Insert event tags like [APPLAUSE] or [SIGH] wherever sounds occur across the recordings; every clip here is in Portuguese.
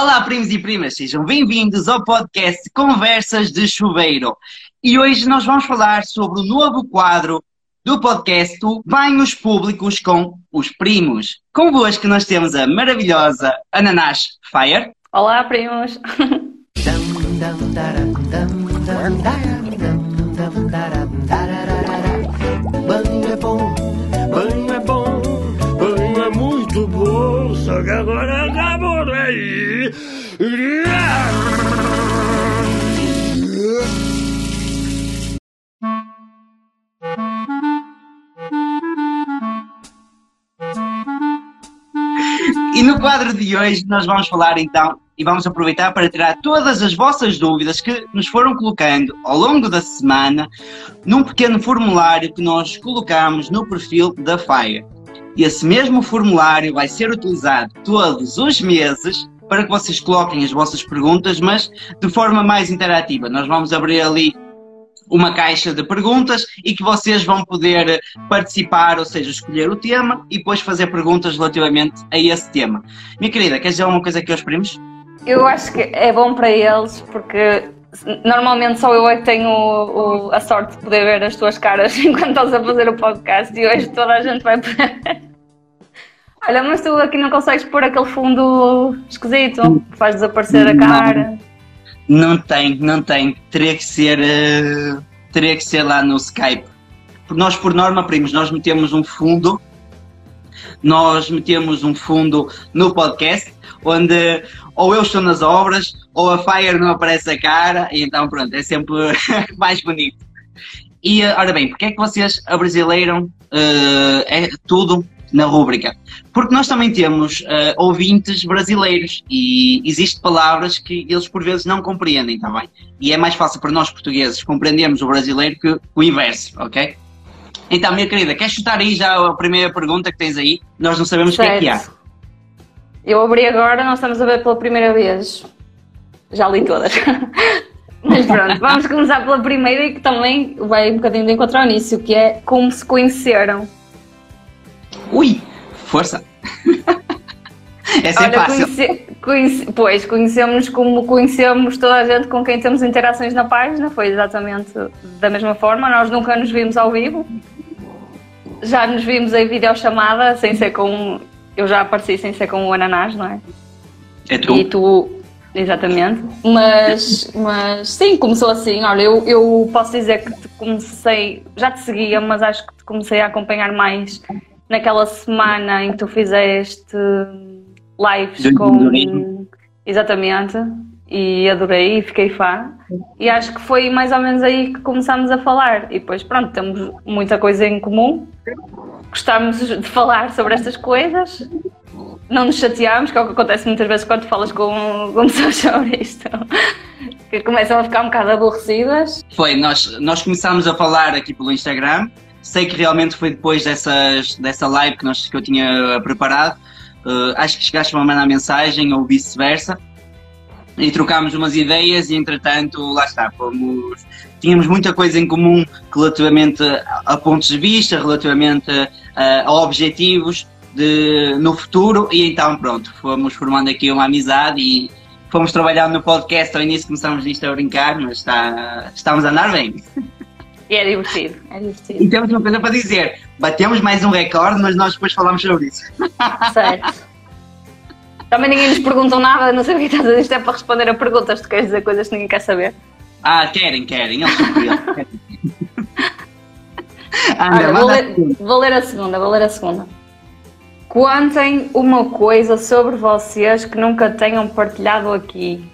Olá, primos e primas, sejam bem-vindos ao podcast Conversas de Chuveiro. E hoje nós vamos falar sobre o novo quadro do podcast Banhos Públicos com os Primos. Convosco nós temos a maravilhosa Ananás Fire. Olá, primos! Banho é bom, banho é bom, banho é muito bom, só que agora E no quadro de hoje nós vamos falar então e vamos aproveitar para tirar todas as vossas dúvidas que nos foram colocando ao longo da semana num pequeno formulário que nós colocamos no perfil da Fire. E esse mesmo formulário vai ser utilizado todos os meses para que vocês coloquem as vossas perguntas, mas de forma mais interativa. Nós vamos abrir ali uma caixa de perguntas e que vocês vão poder participar, ou seja, escolher o tema e depois fazer perguntas relativamente a esse tema. Minha querida, queres dizer alguma coisa aqui aos primos? Eu acho que é bom para eles porque normalmente só eu é que tenho o- o- a sorte de poder ver as tuas caras [LAUGHS] enquanto estás a fazer o podcast e hoje toda a gente vai. Olha, mas tu aqui não consegues pôr aquele fundo esquisito que faz desaparecer a cara. Não tem, não tem. Teria que ser, eh, teria que ser lá no Skype. Nós, por norma, primos, nós metemos um fundo, nós metemos um fundo no podcast, onde ou eu estou nas obras, ou a Fire não aparece a cara, e então pronto, é sempre [LAUGHS] mais bonito. E, eh, ora bem, porque é que vocês abrasileiram eh, é tudo na rúbrica? Porque nós também temos eh, ouvintes brasileiros e existem palavras que eles por vezes não compreendem, está bem? E é mais fácil para nós portugueses compreendermos o brasileiro que o inverso, ok? Então, minha querida, queres chutar aí já a primeira pergunta que tens aí? Nós não sabemos o que é que há. Eu abri agora, nós estamos a ver pela primeira vez. Já li todas. [LAUGHS] Mas pronto, vamos começar pela primeira e que também vai um bocadinho de encontrar nisso, que é como se conheceram. Ui, força! [LAUGHS] Essa é fácil. conhece, conhece, pois, conhecemos como conhecemos toda a gente com quem temos interações na página, foi exatamente da mesma forma. Nós nunca nos vimos ao vivo, já nos vimos em videochamada, sem ser com. Eu já apareci sem ser com o Ananás, não é? É tu. E tu, exatamente. Mas, mas sim, começou assim. Olha, eu, eu posso dizer que te comecei, já te seguia, mas acho que te comecei a acompanhar mais naquela semana em que tu fizeste lives Do com. Exatamente. E adorei e fiquei fã. E acho que foi mais ou menos aí que começámos a falar. E depois, pronto, temos muita coisa em comum. Gostamos de falar sobre estas coisas não nos chateámos, que é o que acontece muitas vezes quando falas com, com [LAUGHS] pessoas sobre isto, que começam a ficar um bocado aborrecidas. Foi, nós, nós começámos a falar aqui pelo Instagram. Sei que realmente foi depois dessas, dessa live que, nós, que eu tinha preparado. Uh, acho que chegaste a mandar mensagem ou vice-versa. E trocámos umas ideias e entretanto, lá está, fomos, tínhamos muita coisa em comum relativamente a, a pontos de vista, relativamente a, a objetivos de, no futuro e então pronto, fomos formando aqui uma amizade e fomos trabalhando no podcast, ao início começámos isto a brincar, mas está, estamos a andar bem. [LAUGHS] E é divertido, é divertido. E temos uma coisa para dizer. Batemos mais um recorde, mas nós depois falamos sobre isso. Certo. Também ninguém nos perguntou nada, não sei o que estás a dizer, isto é para responder a perguntas, tu queres dizer coisas que ninguém quer saber. Ah, querem, querem. Eles são. [LAUGHS] Anda, Olha, vou ler, vou ler a segunda, vou ler a segunda. Contem uma coisa sobre vocês que nunca tenham partilhado aqui.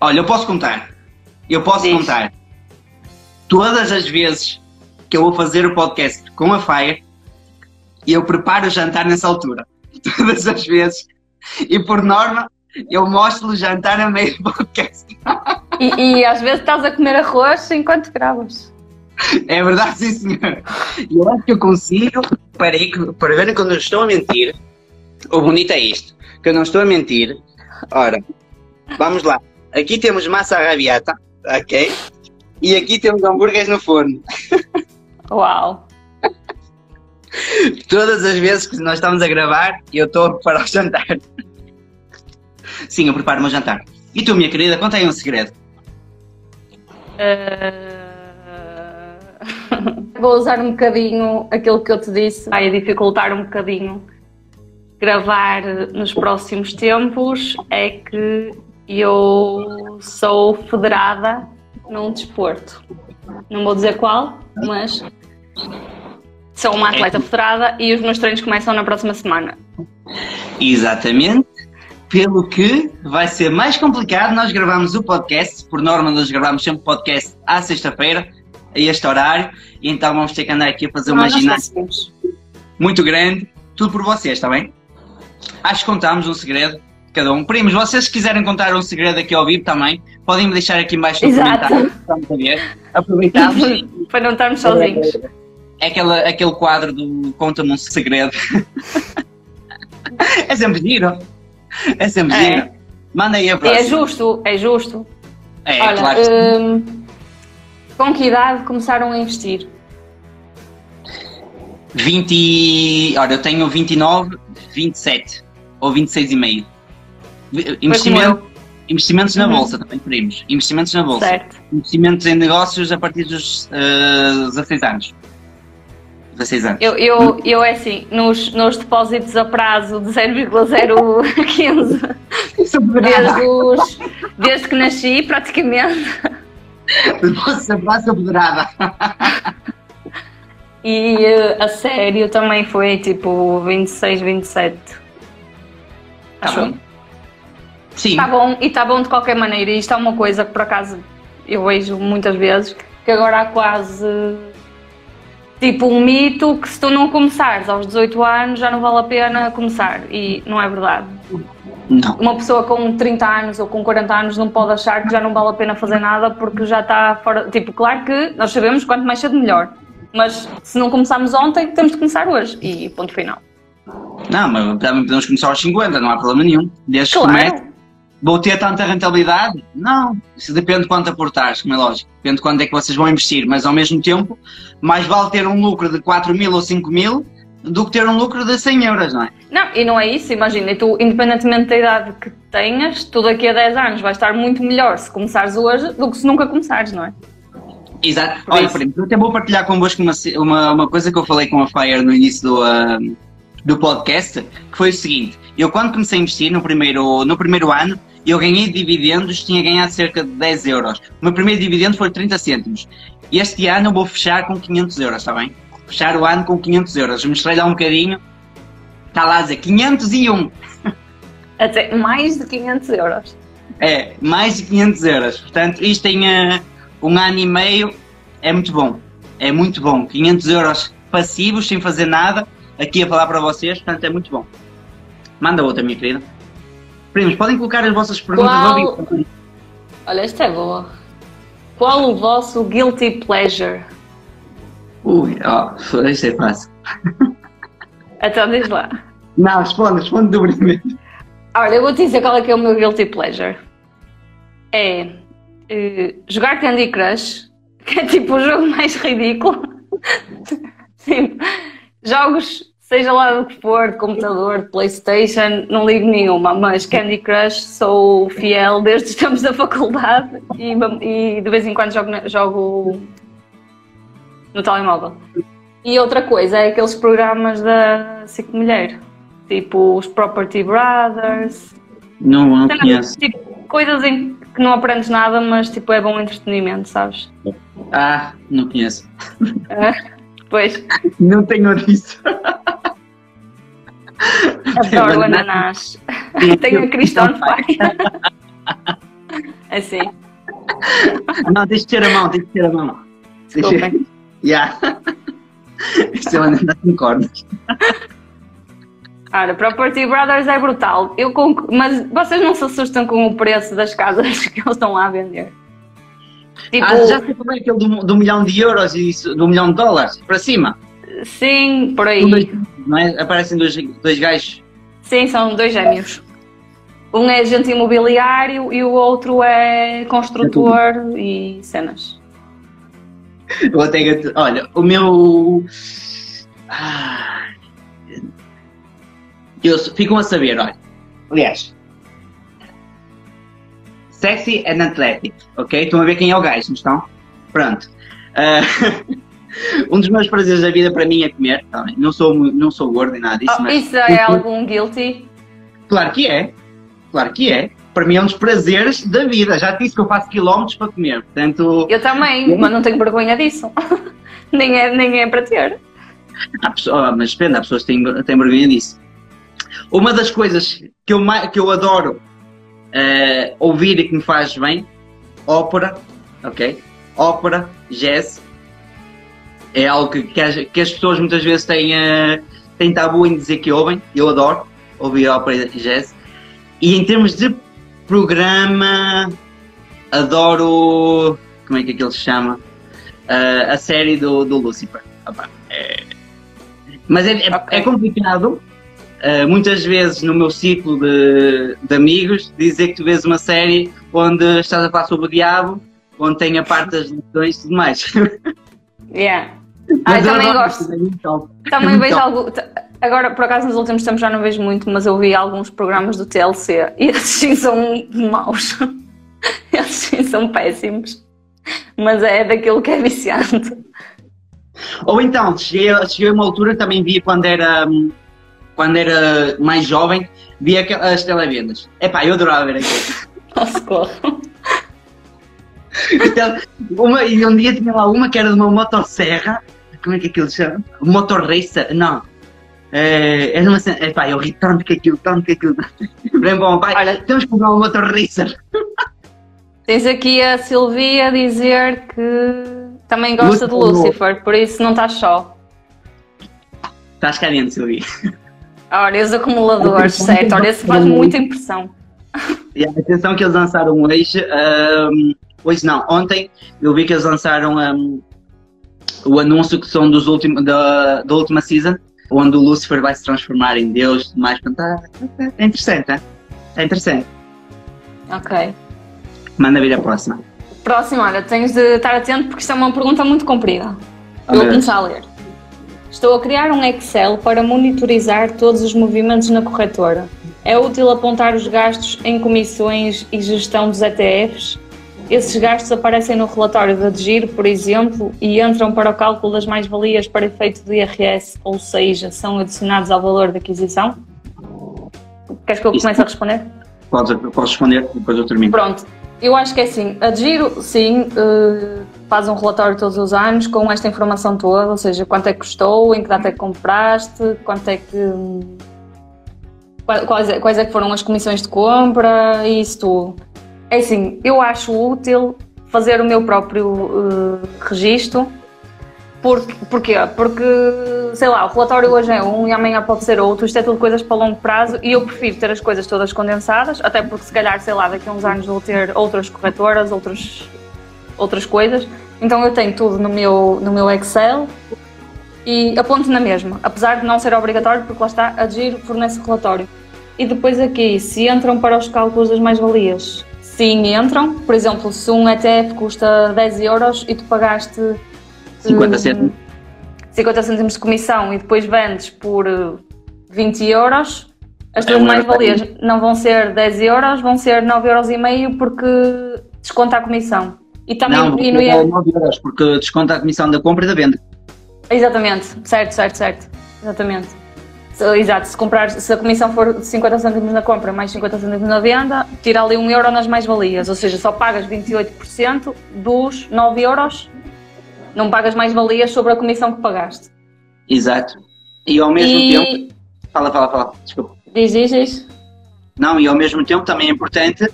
Olha, eu posso contar. Eu posso Diz. contar. Todas as vezes que eu vou fazer o podcast com a Fire, eu preparo o jantar nessa altura. [LAUGHS] Todas as vezes. E por norma, eu mostro o jantar a meio do podcast. [LAUGHS] E, e às vezes estás a comer arroz enquanto gravas. É verdade, sim, senhor. Eu acho que eu consigo, para, que- para verem quando eu estou a mentir, o bonito é isto, que eu não estou a mentir. Ora, vamos lá. Aqui temos massa arrabiata, ok? E aqui temos hambúrgueres no forno. [LAUGHS] Uau! Todas as vezes que nós estamos a gravar, eu estou [LAUGHS] a preparar o jantar. Sim, eu preparo o meu jantar. E tu, minha querida, conta aí um segredo. Uh, [LAUGHS] Vou usar um bocadinho aquilo que eu te disse, vai dificultar um bocadinho gravar nos próximos tempos. É que eu sou federada num desporto. Não vou dizer qual, mas sou uma atleta federada e os meus treinos começam na próxima semana. Exatamente. Pelo que vai ser mais complicado, nós gravamos o podcast, por norma nós gravamos sempre o podcast à sexta-feira, a este horário, e então vamos ter que andar aqui a fazer uma Não, nós ginástica muito grande, tudo por vocês, está bem? Acho que contámos um segredo, cada um. Primos, vocês se quiserem contar um segredo aqui ao vivo também, podem me deixar aqui embaixo no Exato. comentário, vamos a ver. Aproveitamos Para não estarmos sozinhos. é aquela, aquele quadro do Conta-me um segredo. [LAUGHS] é sempre giro. É sempre É. giro. Manda aí a é próxima. justo, é justo. É, Olha, claro. hum, com que idade começaram a investir? 20. e- Olha, eu tenho 29, 27 ou 26 e meio. Foi Investimento, investimentos na Uhum. bolsa também, primos. Investimentos na bolsa. Certo. Investimentos em negócios a partir dos uh, 16 anos. 16 anos. Eu, eu, eu é assim, nos, nos depósitos a prazo de 0,015, [LAUGHS] desde, os, desde que nasci, praticamente, Nossa, braça poderada. e eh, a sério também foi tipo 26, 27. Tá Acho bom. Sim. Está bom, e está bom de qualquer maneira. E isto é uma coisa que por acaso eu vejo muitas vezes, que agora há quase tipo um mito que se tu não começares aos 18 anos já não vale a pena começar. E não é verdade. Não. Uma pessoa com 30 anos ou com 40 anos não pode achar que já não vale a pena fazer nada porque já está fora. Tipo, claro que nós sabemos quanto mais cedo melhor. Mas se não começarmos ontem, temos de começar hoje. E ponto final. Não, mas também podemos começar aos 50, não há problema nenhum. Desde que Claro. comece. Vou ter tanta rentabilidade? Não. Isso depende de quanto aportares, como é lógico. Depende de quanto é que vocês vão investir. Mas ao mesmo tempo, mais vale ter um lucro de 4 mil ou 5 mil do que ter um lucro de 100 euros, não é? Não, e não é isso, imagina, e tu, independentemente da idade que tenhas, tu daqui a 10 anos vais estar muito melhor se começares hoje do que se nunca começares, não é? Exato. Por Olha, isso. primo, eu até vou partilhar convosco uma, uma, uma coisa que eu falei com a Fire no início do, ah, do podcast, que foi o seguinte. Eu quando comecei a investir no primeiro, no primeiro ano, eu ganhei dividendos, tinha ganhado cerca de 10 euros. O meu primeiro dividendo foi 30 cêntimos. Este ano eu vou fechar com 500 euros, está bem? Fechar o ano com 500 euros. Mostrei lá um bocadinho. Está lá a dizer 501. Até mais de 500 euros. É, mais de 500 euros. Portanto, isto em eh, um ano e meio é muito bom. É muito bom. 500 euros passivos, sem fazer nada, aqui a falar para vocês, portanto é muito bom. Manda outra, minha querida. Primos, podem colocar as vossas perguntas Qual-. Olha, esta é boa. Qual o vosso guilty pleasure? Ui, ó, isto é fácil. Então diz lá. Não, responde, responde do primeiro. Olha, eu vou te dizer qual é que é o meu guilty pleasure. É eh, jogar Candy Crush, que é tipo o jogo mais ridículo. [LAUGHS] Tipo, jogos, seja lá do que for, de computador, de Playstation, não ligo nenhuma, mas Candy Crush sou fiel desde os tempos da faculdade e, e de vez em quando jogo, na- jogo no telemóvel. E outra coisa é aqueles programas da SIC Mulher, tipo os Property Brothers, Não, não conheço. tipo, coisas em que não aprendes nada, mas tipo é bom entretenimento, sabes? Ah, não conheço. [LAUGHS] Pois, Não [LAUGHS] [LAUGHS] tenho disso. adoro o ananás. Tenho a Cristão Fire. [LAUGHS] Assim, Não, deixa de ter a mão, deixa de ter a mão. Deixa- desculpem. Yeah. Isto é uma andar com cordas. Ora, Property Brothers é brutal. Eu conc- Mas vocês não se assustam com o preço das casas que eles estão lá a vender. Tipo, Ah, já sei como é aquele do, do milhão de euros e isso, do milhão de dólares, para cima. sim, por aí. Dois- Não é? Aparecem dois, dois gajos. Sim, são dois gêmeos. Um é agente imobiliário e o outro é construtor e cenas. Eu até olha, o meu. Ah, eu, ficam a saber, olha. Aliás, sexy and athletic, ok? Estão a ver quem é o gajo, não estão? Pronto. Uh, [LAUGHS] um dos meus prazeres da vida para mim é comer. Tá não sou, não sou gordo nem nada disso. Oh, mas... Isso é algum guilty? Claro que é. Claro que é. Para mim é um dos prazeres da vida. Já te disse que eu faço quilómetros para comer. Portanto... Eu também, mas não tenho vergonha disso. [LAUGHS] nem, é, nem é para ter. Pessoa, mas depende, há pessoas que têm, têm vergonha disso. Uma das coisas que eu, que eu adoro uh, ouvir que me faz bem, ópera, ok? Ópera, jazz, é algo que, que, as, que as pessoas muitas vezes têm, uh, têm tabu em dizer que ouvem, eu adoro ouvir ópera e jazz. E em termos de programa, adoro, como é que aquilo se chama? Uh, a série do, do Lucifer. Opa, é... Mas é, é, okay. é complicado Uh, muitas vezes no meu ciclo de, de, amigos dizer que tu vês uma série onde estás a falar sobre o diabo, onde tem a parte das lições e tudo mais. [LAUGHS] Yeah. Ah, também gosto. Também vejo algo. Agora, por acaso, nos últimos tempos já não vejo muito, mas eu vi alguns programas do TLC [LAUGHS] e esses sim são maus. [LAUGHS] Esses sim são péssimos. Mas é daquilo que é viciante. Ou então, cheguei, cheguei a uma altura também via quando era. Quando era mais jovem, via as televendas. Epá, eu adorava ver aquilo. [LAUGHS] Nossa, corre. [LAUGHS] Então, uma, e um dia tinha lá uma que era de uma motosserra, como é que aquilo se chama? Motor Racer? Não. É, era uma cena, epá, eu ri tanto que aquilo, tanto que aquilo. [LAUGHS] Bem bom, pai, Olha, temos que comprar um Motor Racer. Tens aqui a Silvia a dizer que também gosta de Lucifer, por isso não estás só. Estás carente, Silvia. Olha, os acumuladores, certo. Olha, isso faz muita impressão. E a atenção que eles lançaram hoje, um, hoje não, ontem eu vi que eles lançaram um, o anúncio que são dos últimos, da, da última season, onde o Lucifer vai se transformar em Deus e mais. Portanto, é interessante, é? é interessante. Ok. Manda vir a próxima. Próxima, olha, tens de estar atento porque isto é uma pergunta muito comprida. Eu vou começar a ler. Estou a criar um Excel para monitorizar todos os movimentos na corretora. É útil apontar os gastos em comissões e gestão dos ETFs? Esses gastos aparecem no relatório de giro, por exemplo, e entram para o cálculo das mais-valias para efeito do IRS, ou seja, são adicionados ao valor da aquisição? Queres que eu comece a responder? Podes, podes responder, depois eu termino. Pronto. Eu acho que é assim, a Giro, sim, uh, faz um relatório todos os anos com esta informação toda, ou seja, quanto é que custou, em que data é que compraste, quanto é que. Quais, quais é que foram as comissões de compra e isso tudo. É assim, eu acho útil fazer o meu próprio uh, registro porque, porquê? Porque, sei lá, o relatório hoje é um e amanhã pode ser outro, isto é tudo coisas para longo prazo e eu prefiro ter as coisas todas condensadas, até porque se calhar, sei lá, daqui a uns anos vou ter outras corretoras, outras, outras coisas. Então eu tenho tudo no meu, no meu Excel e aponto na mesma, apesar de não ser obrigatório, porque lá está, a GIR fornece relatório. E depois aqui, se entram para os cálculos das mais-valias, sim, entram. Por exemplo, se um ETF custa 10 euros e tu pagaste 50 cêntimos. 50 cêntimos de comissão e depois vendes por 20 eh, euros, as tuas é mais-valias não vão ser 10 euros, vão ser 9 euros e meio porque desconta a comissão. E também não, e no é 9 euros porque desconta a comissão da compra e da venda. Exatamente, certo, certo, certo. Exatamente. Exato, se, comprar, se a comissão for de 50 cêntimos na compra mais 50 cêntimos na venda, tira ali 1 euro nas mais-valias, ou seja, só pagas 28% dos 9 euros não pagas mais valias sobre a comissão que pagaste. Exato. E ao mesmo e... tempo. Fala, fala, fala. Desculpa. Diz, diz, diz. Não, e ao mesmo tempo também é importante,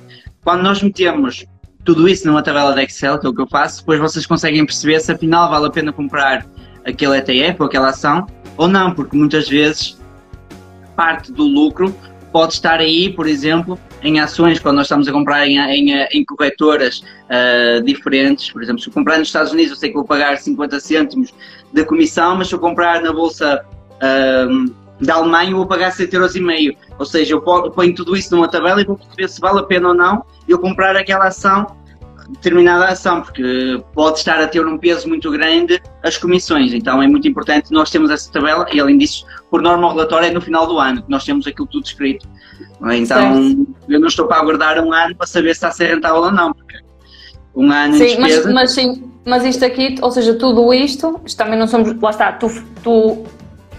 quando nós metemos tudo isso numa tabela de Excel, que é o que eu faço, depois vocês conseguem perceber se afinal vale a pena comprar aquele ETF ou aquela ação ou não, porque muitas vezes parte do lucro pode estar aí, por exemplo, em ações, quando nós estamos a comprar em, em, em corretoras uh, diferentes. Por exemplo, se eu comprar nos Estados Unidos, eu sei que vou pagar 50 cêntimos de comissão, mas se eu comprar na bolsa uh, da Alemanha, eu vou pagar 7,5 euros. Ou seja, eu ponho tudo isso numa tabela e vou perceber se vale a pena ou não eu comprar aquela ação determinada ação, porque pode estar a ter um peso muito grande as comissões. Então é muito importante nós termos essa tabela e, além disso, por norma, o relatório é no final do ano, que nós temos aquilo tudo escrito. Então Certo. eu não estou para aguardar um ano para saber se está a ser rentável ou não, porque um ano Sim, mas, despesa. mas sim, mas isto aqui, ou seja, tudo isto, isto também não somos, lá está, tu, tu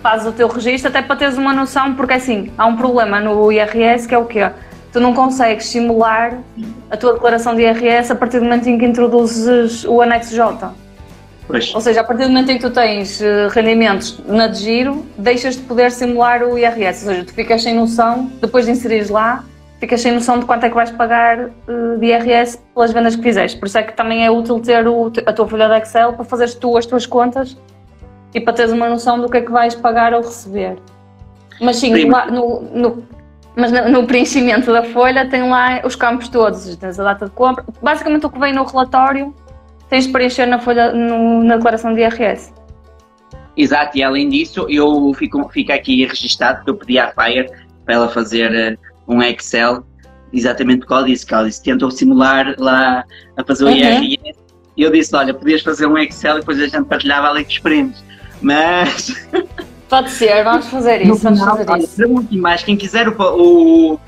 fazes o teu registro até para teres uma noção, porque assim, há um problema no IRS que é o quê? Tu não consegues simular a tua declaração de IRS a partir do momento em que introduzes o anexo J. Pois, Ou seja, a partir do momento em que tu tens eh, rendimentos na de giro, deixas de poder simular o IRS. Ou seja, tu ficas sem noção, depois de inserires lá, ficas sem noção de quanto é que vais pagar eh, de IRS pelas vendas que fizeste. Por isso é que também é útil ter o- a tua folha de Excel para fazeres tu as tuas contas e para teres uma noção do que é que vais pagar ou receber. Mas sim, lá no, no- mas no, no preenchimento da folha tem lá os campos todos, tens a data de compra. Basicamente o que vem no relatório tens de preencher na folha, no- na declaração de IRS. exato, e além disso, eu fico, fico aqui registado que eu pedi à Fire para ela fazer eh, um Excel, exatamente porque ela disse que ela disse, tentou simular lá a fazer o Uhum. IRS. E eu disse, olha, podias fazer um Excel e depois a gente partilhava ali com os primos. Mas Pode ser, vamos fazer No isso, vamos final, fazer olha, isso. escrevam aqui em baixo, quem quiser o, o-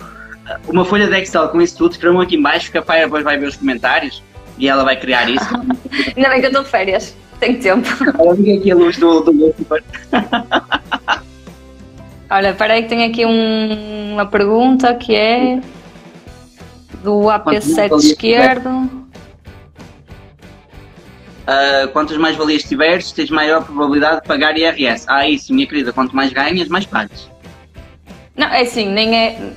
uma folha de Excel com isso tudo, escrevam aqui em baixo que a Fire depois vai ver os comentários e ela vai criar isso. Ainda bem que eu estou de férias, tenho tempo. ela liga aqui a luz do, do. Olha, espera aí que tenho aqui um- uma pergunta que é do AP7 Quanto esquerdo. Ah, quantas mais valias tiveres, tens maior probabilidade de pagar IRS. Ah, isso, minha querida, quanto mais ganhas, mais pagas. Não, é assim, nem é.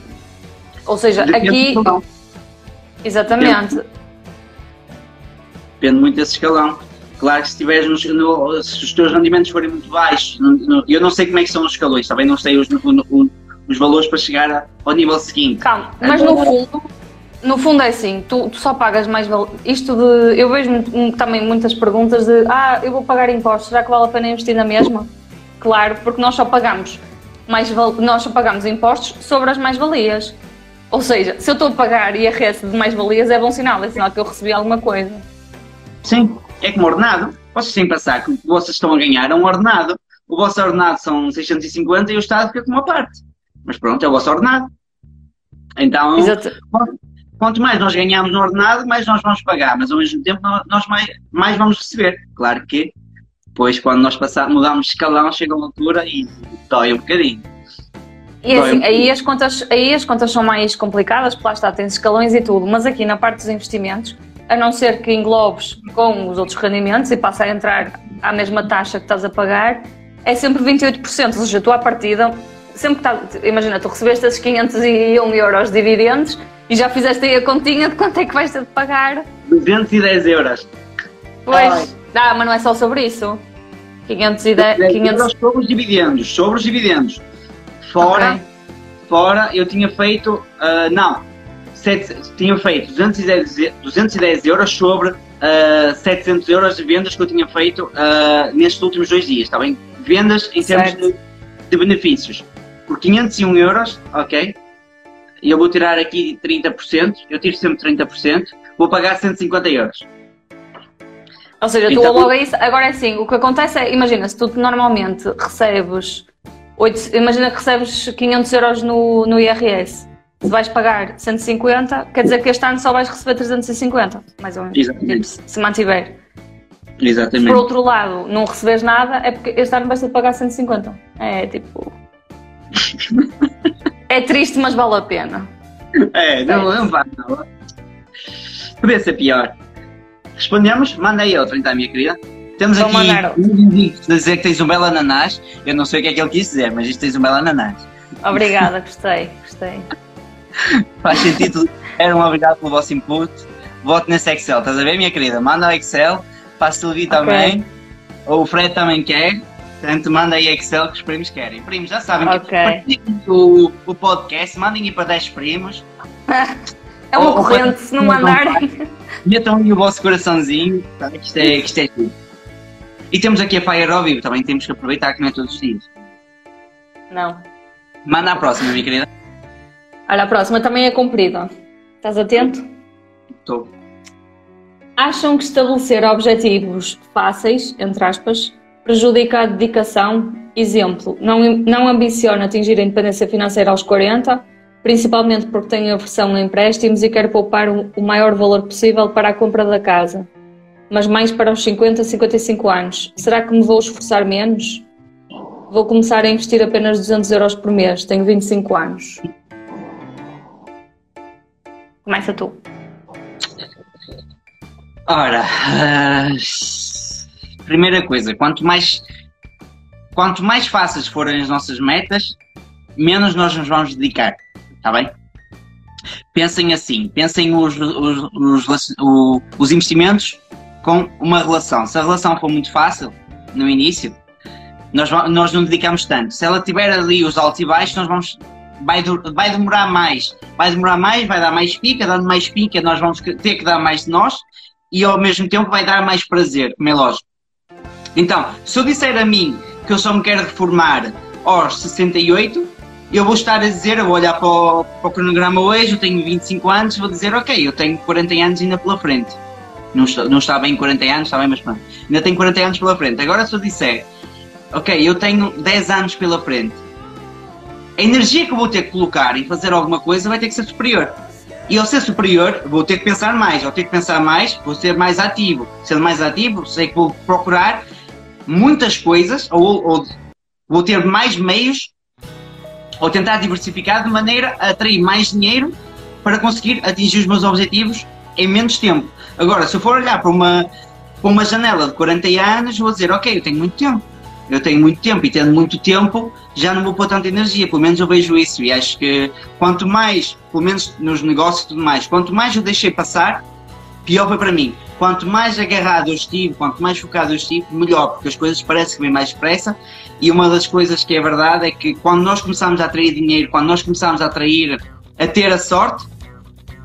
Ou seja, Depende aqui. do. Exatamente. Depende muito desse escalão. Claro que se tiveres no- se os teus rendimentos forem muito baixos, no- no- eu não sei como é que são os escalões, também não sei os, os valores para chegar ao nível seguinte. Calma, mas no fundo, no fundo é assim, tu, tu só pagas mais val- Isto de. Eu vejo também muitas perguntas de ah, eu vou pagar impostos, será que vale a pena investir na mesma? Claro, porque nós só pagamos mais val- nós só pagamos impostos sobre as mais-valias. Ou seja, se eu estou a pagar IRS de mais-valias é bom sinal, é sinal que eu recebi alguma coisa. Sim, é como ordenado. Vocês têm que pensar que o que vocês estão a ganhar é um ordenado. O vosso ordenado são 650 e o Estado fica com uma parte. Mas pronto, é o vosso ordenado. Então, Exato. Quanto mais nós ganhamos no ordenado, mais nós vamos pagar. Mas ao mesmo tempo, nó- nós mais, mais vamos receber. Claro que depois, quando nós passar, mudamos de escalão, chega uma altura e dói um bocadinho. E assim, aí as, contas, aí as contas são mais complicadas, porque lá está, tens escalões e tudo, mas aqui na parte dos investimentos, a não ser que englobes com os outros rendimentos e passe a entrar à mesma taxa que estás a pagar, é sempre 28%, ou seja, tu à partida, sempre que estás, imagina, tu recebeste esses 501 euros de dividendos e já fizeste aí a continha de quanto é que vais ter de pagar. 210 euros. Pois, dá, mas não é só sobre isso. 510, 500, euros sobre os dividendos. Sobre os dividendos. Fora, Ok. fora eu tinha feito, ah, não, sete- tinha feito 210, e- 210 euros sobre ah, 700 euros de vendas que eu tinha feito ah, nestes últimos dois dias, está bem? Vendas em termos Certo. de, de benefícios. Por 501 euros, ok? E eu vou tirar aqui 30%, eu tiro sempre 30%, vou pagar 150 euros. Ou seja, tu Então- logo isso. Agora é assim, o que acontece é, imagina, se tu normalmente recebes, oito- imagina que recebes 500 euros no, no IRS, se vais pagar 150, quer dizer que este ano só vais receber 350, mais ou menos, Exatamente. tipo, se se mantiver. Exatamente. Por outro lado, não recebes nada, é porque este ano vais ter de pagar 150. É tipo. [LAUGHS] é triste, mas vale a pena. É, não, não vai, não. Podia ser pior. Respondemos? Manda aí outra então, minha querida. Temos Vou aqui um dizer que tens um belo ananás. Eu não sei o que é que ele quis dizer, mas isto tens um belo ananás. Obrigada, gostei, gostei. [LAUGHS] Faz sentido. Era um obrigado pelo vosso input. Voto nesse Excel, estás a ver, minha querida? Manda o Excel, para a Silvi também. Ou o Fred também quer. Portanto, manda aí Excel que os primos querem. Primos, já sabem Ok. que o, o podcast, mandem aí para 10 primos. [LAUGHS] É uma Ou- ou corrente, se não mandarem. Metam aí o vosso coraçãozinho, tá? que isto é, que isto é tudo. E temos aqui a Fire ao vivo, também temos que aproveitar que não é todos os dias. Não. Manda à próxima, minha querida. Olha, a próxima também é comprida. Estás atento? Estou. acham que estabelecer objetivos fáceis, entre aspas, prejudica a dedicação? Exemplo, não, não ambiciona atingir a independência financeira aos 40, principalmente porque tem aversão a empréstimos e quer poupar o maior valor possível para a compra da casa, mas mais para os 50, 55 anos. Será que me vou esforçar menos? Vou começar a investir apenas 200 euros por mês, tenho 25 anos. Começa tu. Ora, uh, primeira coisa, quanto mais, quanto mais fáceis forem as nossas metas, menos nós nos vamos dedicar, está bem? Pensem assim, pensem os, os, os, os, investimentos com uma relação. Se a relação for muito fácil no início, nós, nós não dedicamos tanto. Se ela tiver ali os altos e baixos, nós vamos vai, vai demorar mais. Vai demorar mais, vai dar mais pica, dando mais pica, nós vamos ter que dar mais de nós e ao mesmo tempo vai dar mais prazer, como é lógico. Então, se eu disser a mim que eu só me quero reformar aos 68, eu vou estar a dizer, eu vou olhar para o, para o cronograma hoje, eu tenho 25 anos, vou dizer, ok, eu tenho 40 anos ainda pela frente. Não está, não está bem 40 anos, está bem, mas pronto. Ainda tenho 40 anos pela frente. Agora se eu disser, ok, eu tenho 10 anos pela frente, a energia que eu vou ter que colocar em fazer alguma coisa vai ter que ser superior. E ao ser superior, vou ter que pensar mais. Ao ter que pensar mais, vou ser mais ativo. Sendo mais ativo, sei que vou procurar muitas coisas, ou, ou vou ter mais meios, ou tentar diversificar de maneira a atrair mais dinheiro para conseguir atingir os meus objetivos em menos tempo. Agora, se eu for olhar para uma, para uma janela de 40 anos, vou dizer, ok, eu tenho muito tempo eu tenho muito tempo e tendo muito tempo já não vou pôr tanta energia, pelo menos eu vejo isso e acho que quanto mais, pelo menos nos negócios e tudo mais, quanto mais eu deixei passar, pior foi para mim. Quanto mais agarrado eu estive, quanto mais focado eu estive, melhor, porque as coisas parecem que vêm mais depressa e uma das coisas que é verdade é que quando nós começamos a atrair dinheiro, quando nós começamos a atrair, a ter a sorte,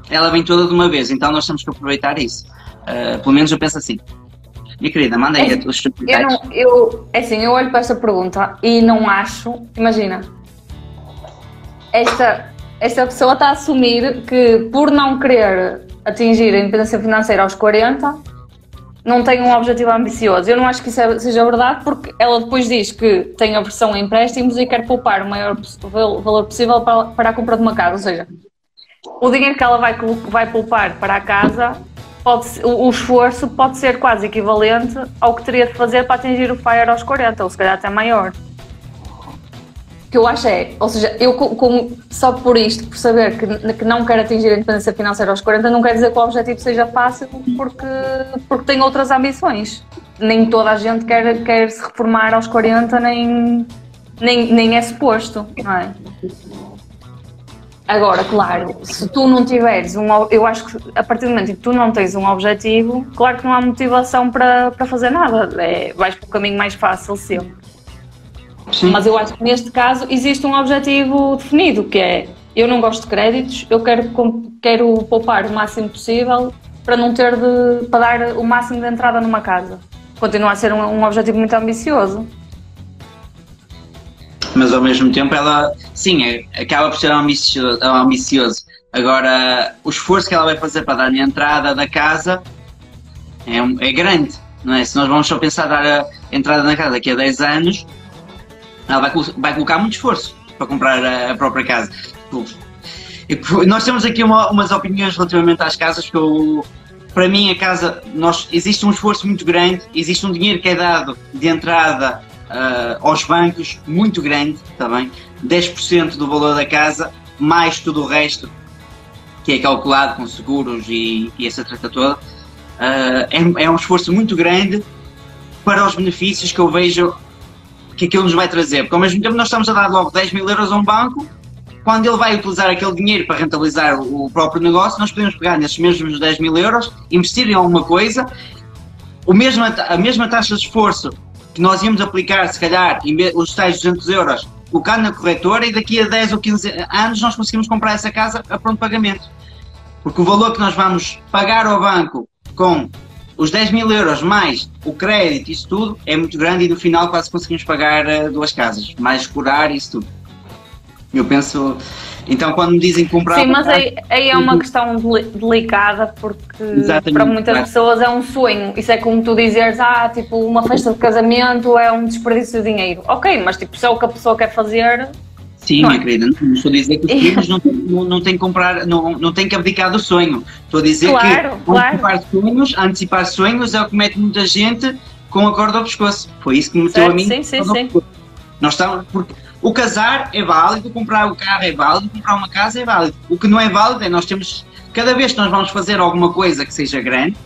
ela vem toda de uma vez, então nós temos que aproveitar isso. Uh, pelo menos eu penso assim. Minha querida, manda aí é, a tua eu, não, eu É assim, eu olho para esta pergunta e não acho. Imagina, esta, esta pessoa está a assumir que por não querer atingir a independência financeira aos 40, não tem um objetivo ambicioso. Eu não acho que isso é, seja verdade, porque ela depois diz que tem a empréstimos e quer poupar o maior valor possível para, para a compra de uma casa. Ou seja, o dinheiro que ela vai, vai poupar para a casa pode, o, o, esforço pode ser quase equivalente ao que teria de fazer para atingir o FIRE aos 40, ou se calhar até maior. Que eu acho é, ou seja, eu com, só por isto, por saber que, que não quero atingir a independência financeira aos 40, não quer dizer que o objetivo seja fácil, porque, porque tem outras ambições. Nem toda a gente quer, quer se reformar aos 40, nem, nem, nem é suposto, não é? Agora, claro, se tu não tiveres um. Eu acho que a partir do momento em que tu não tens um objetivo, claro que não há motivação para, para fazer nada. É, vais para o caminho mais fácil sempre. Sim. Mas eu acho que neste caso existe um objetivo definido, que é eu não gosto de créditos, eu quero, quero poupar o máximo possível para não ter de. para dar o máximo de entrada numa casa. Continua a ser um, um objetivo muito ambicioso mas ao mesmo tempo ela, sim, é, acaba por ser ambicioso, ambicioso. Agora, o esforço que ela vai fazer para dar a entrada da casa é, é grande, não é? Se nós vamos só pensar dar a entrada na casa daqui a 10 anos, ela vai, vai colocar muito esforço para comprar a, a própria casa. E, nós temos aqui uma, umas opiniões relativamente às casas que eu, para mim a casa, nós, existe um esforço muito grande, existe um dinheiro que é dado de entrada uh, aos bancos muito grande também, 10% do valor da casa, mais tudo o resto que é calculado com seguros e, e essa trata toda. Uh, é, é, um esforço muito grande para os benefícios que eu vejo que aquilo nos vai trazer, porque ao mesmo tempo nós estamos a dar logo 10 mil euros a um banco, quando ele vai utilizar aquele dinheiro para rentabilizar o próprio negócio, nós podemos pegar nesses mesmos 10 mil euros, investir em alguma coisa, o mesmo, a mesma taxa de esforço que nós íamos aplicar, se calhar, os tais 200 euros, colocando na corretora e daqui a 10 ou 15 anos nós conseguimos comprar essa casa a pronto pagamento. Porque o valor que nós vamos pagar ao banco com os 10 mil euros mais o crédito, isso tudo, é muito grande e no final quase conseguimos pagar uh, duas casas, mais curar isso tudo. Eu penso. Então, quando me dizem comprar. Sim, mas aí, aí é uma questão deli- delicada porque Exatamente, para muitas pessoas é um sonho. Isso é como tu dizeres, ah, tipo, uma festa de casamento é um desperdício de dinheiro. Ok, mas tipo, se é o que a pessoa quer fazer, Sim, Não minha é? querida, não estou a dizer que os filhos não, têm- não, não têm que comprar, não, não têm que abdicar do sonho. Estou a dizer Claro, que claro. antecipar sonhos, antecipar sonhos é o que mete muita gente com a corda ao pescoço. Foi isso que me meteu Certo, a mim. sim, sim, sim. Nós estamos, porque o casar é válido, comprar o carro é válido, comprar uma casa é válido. O que não é válido é nós temos, cada vez que nós vamos fazer alguma coisa que seja grande,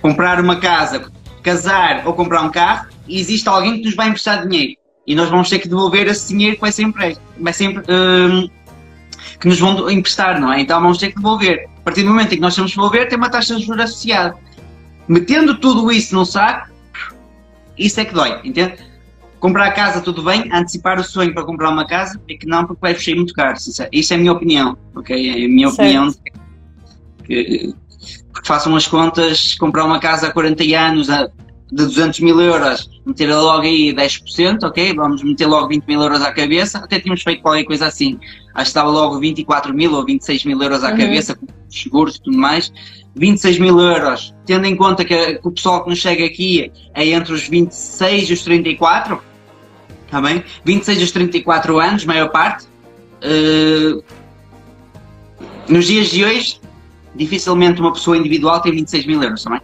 comprar uma casa, casar ou comprar um carro, existe alguém que nos vai emprestar dinheiro. E nós vamos ter que devolver esse dinheiro que vai ser, empre- vai sempre hum, que nos vão emprestar, não é? Então vamos ter que devolver. A partir do momento em que nós temos que devolver, tem uma taxa de juros associada. Metendo tudo isso num saco, isso é que dói, entende? Comprar a casa, tudo bem, antecipar o sonho para comprar uma casa, é que não, porque vai fechar muito caro. sincero. Isso é a minha opinião, ok? É a minha Certo. opinião. Que, porque façam as contas, comprar uma casa há 40 anos a, de 200 mil euros, meter logo aí 10%, ok? Vamos meter logo 20 mil euros à cabeça. Até tínhamos feito qualquer coisa assim. Acho que estava logo 24 mil ou 26 mil euros à Uhum. cabeça, com os seguros e tudo mais. 26 mil euros, tendo em conta que, que o pessoal que nos chega aqui é entre os 26 e os 34, está bem? 26 e os 34 anos, maior parte. Eh, nos dias de hoje, dificilmente uma pessoa individual tem 26 mil euros também.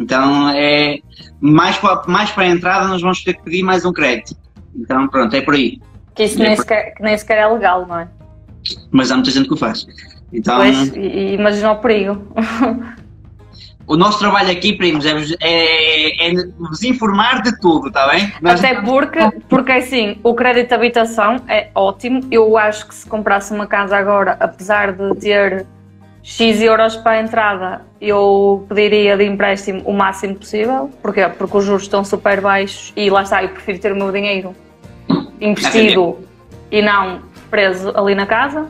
Então é mais para, mais para a entrada nós vamos ter que pedir mais um crédito. Então pronto, é por aí. que isso nem sequer, que nem sequer é legal, não é? Mas há muita gente que o faz. Então Pois, imagina o perigo. o nosso trabalho aqui, primos, é, vos- é, é vos informar de tudo, está bem? Nós- Até porque, porque assim, o crédito de habitação é ótimo. Eu acho que se comprasse uma casa agora, apesar de ter X euros para a entrada, eu pediria de empréstimo o máximo possível. Porquê? Porque os juros estão super baixos e lá está, eu prefiro ter o meu dinheiro investido e não preso ali na casa.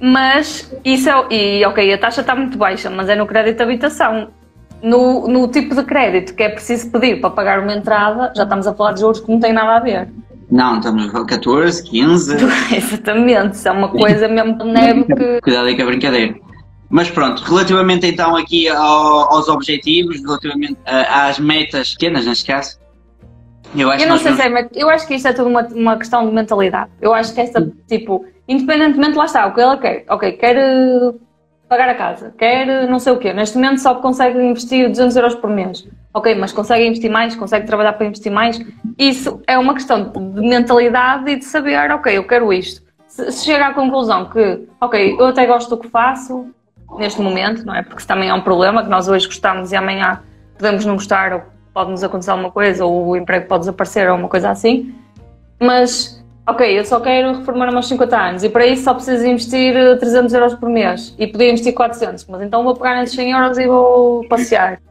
Mas isso é. E ok, a taxa está muito baixa, mas é no crédito de habitação. No, no tipo de crédito que é preciso pedir para pagar uma entrada, já estamos a falar de juros que não têm nada a ver. Não, estamos a 14, 15. Exatamente, isso é uma coisa mesmo neve que. Cuidado aí com a brincadeira. Mas pronto, relativamente então aqui ao- aos objetivos, relativamente ah, às metas pequenas neste caso, eu acho Eu não que sei se é. Eu acho que isto é tudo uma, uma questão de mentalidade. Eu acho que essa, tipo, independentemente, lá está, o que ela quer. Ok, quer eh, pagar a casa, quer eh, não sei o quê. Neste momento só consegue investir 200 euros por mês. Ok, mas consegue investir mais, consegue trabalhar para investir mais. Isso é uma questão de mentalidade e de saber, ok, eu quero isto. Se, chega à conclusão que, ok, eu até gosto do que faço neste momento, não é? Porque também é um problema que nós hoje gostamos e amanhã podemos não gostar ou pode-nos acontecer alguma coisa ou o emprego pode desaparecer ou uma coisa assim. Mas, ok, eu só quero reformar meus 50 anos e para isso só preciso investir eh, 300 euros por mês e podia investir 400, mas então vou pegar nesses 100 euros e vou passear. [LAUGHS]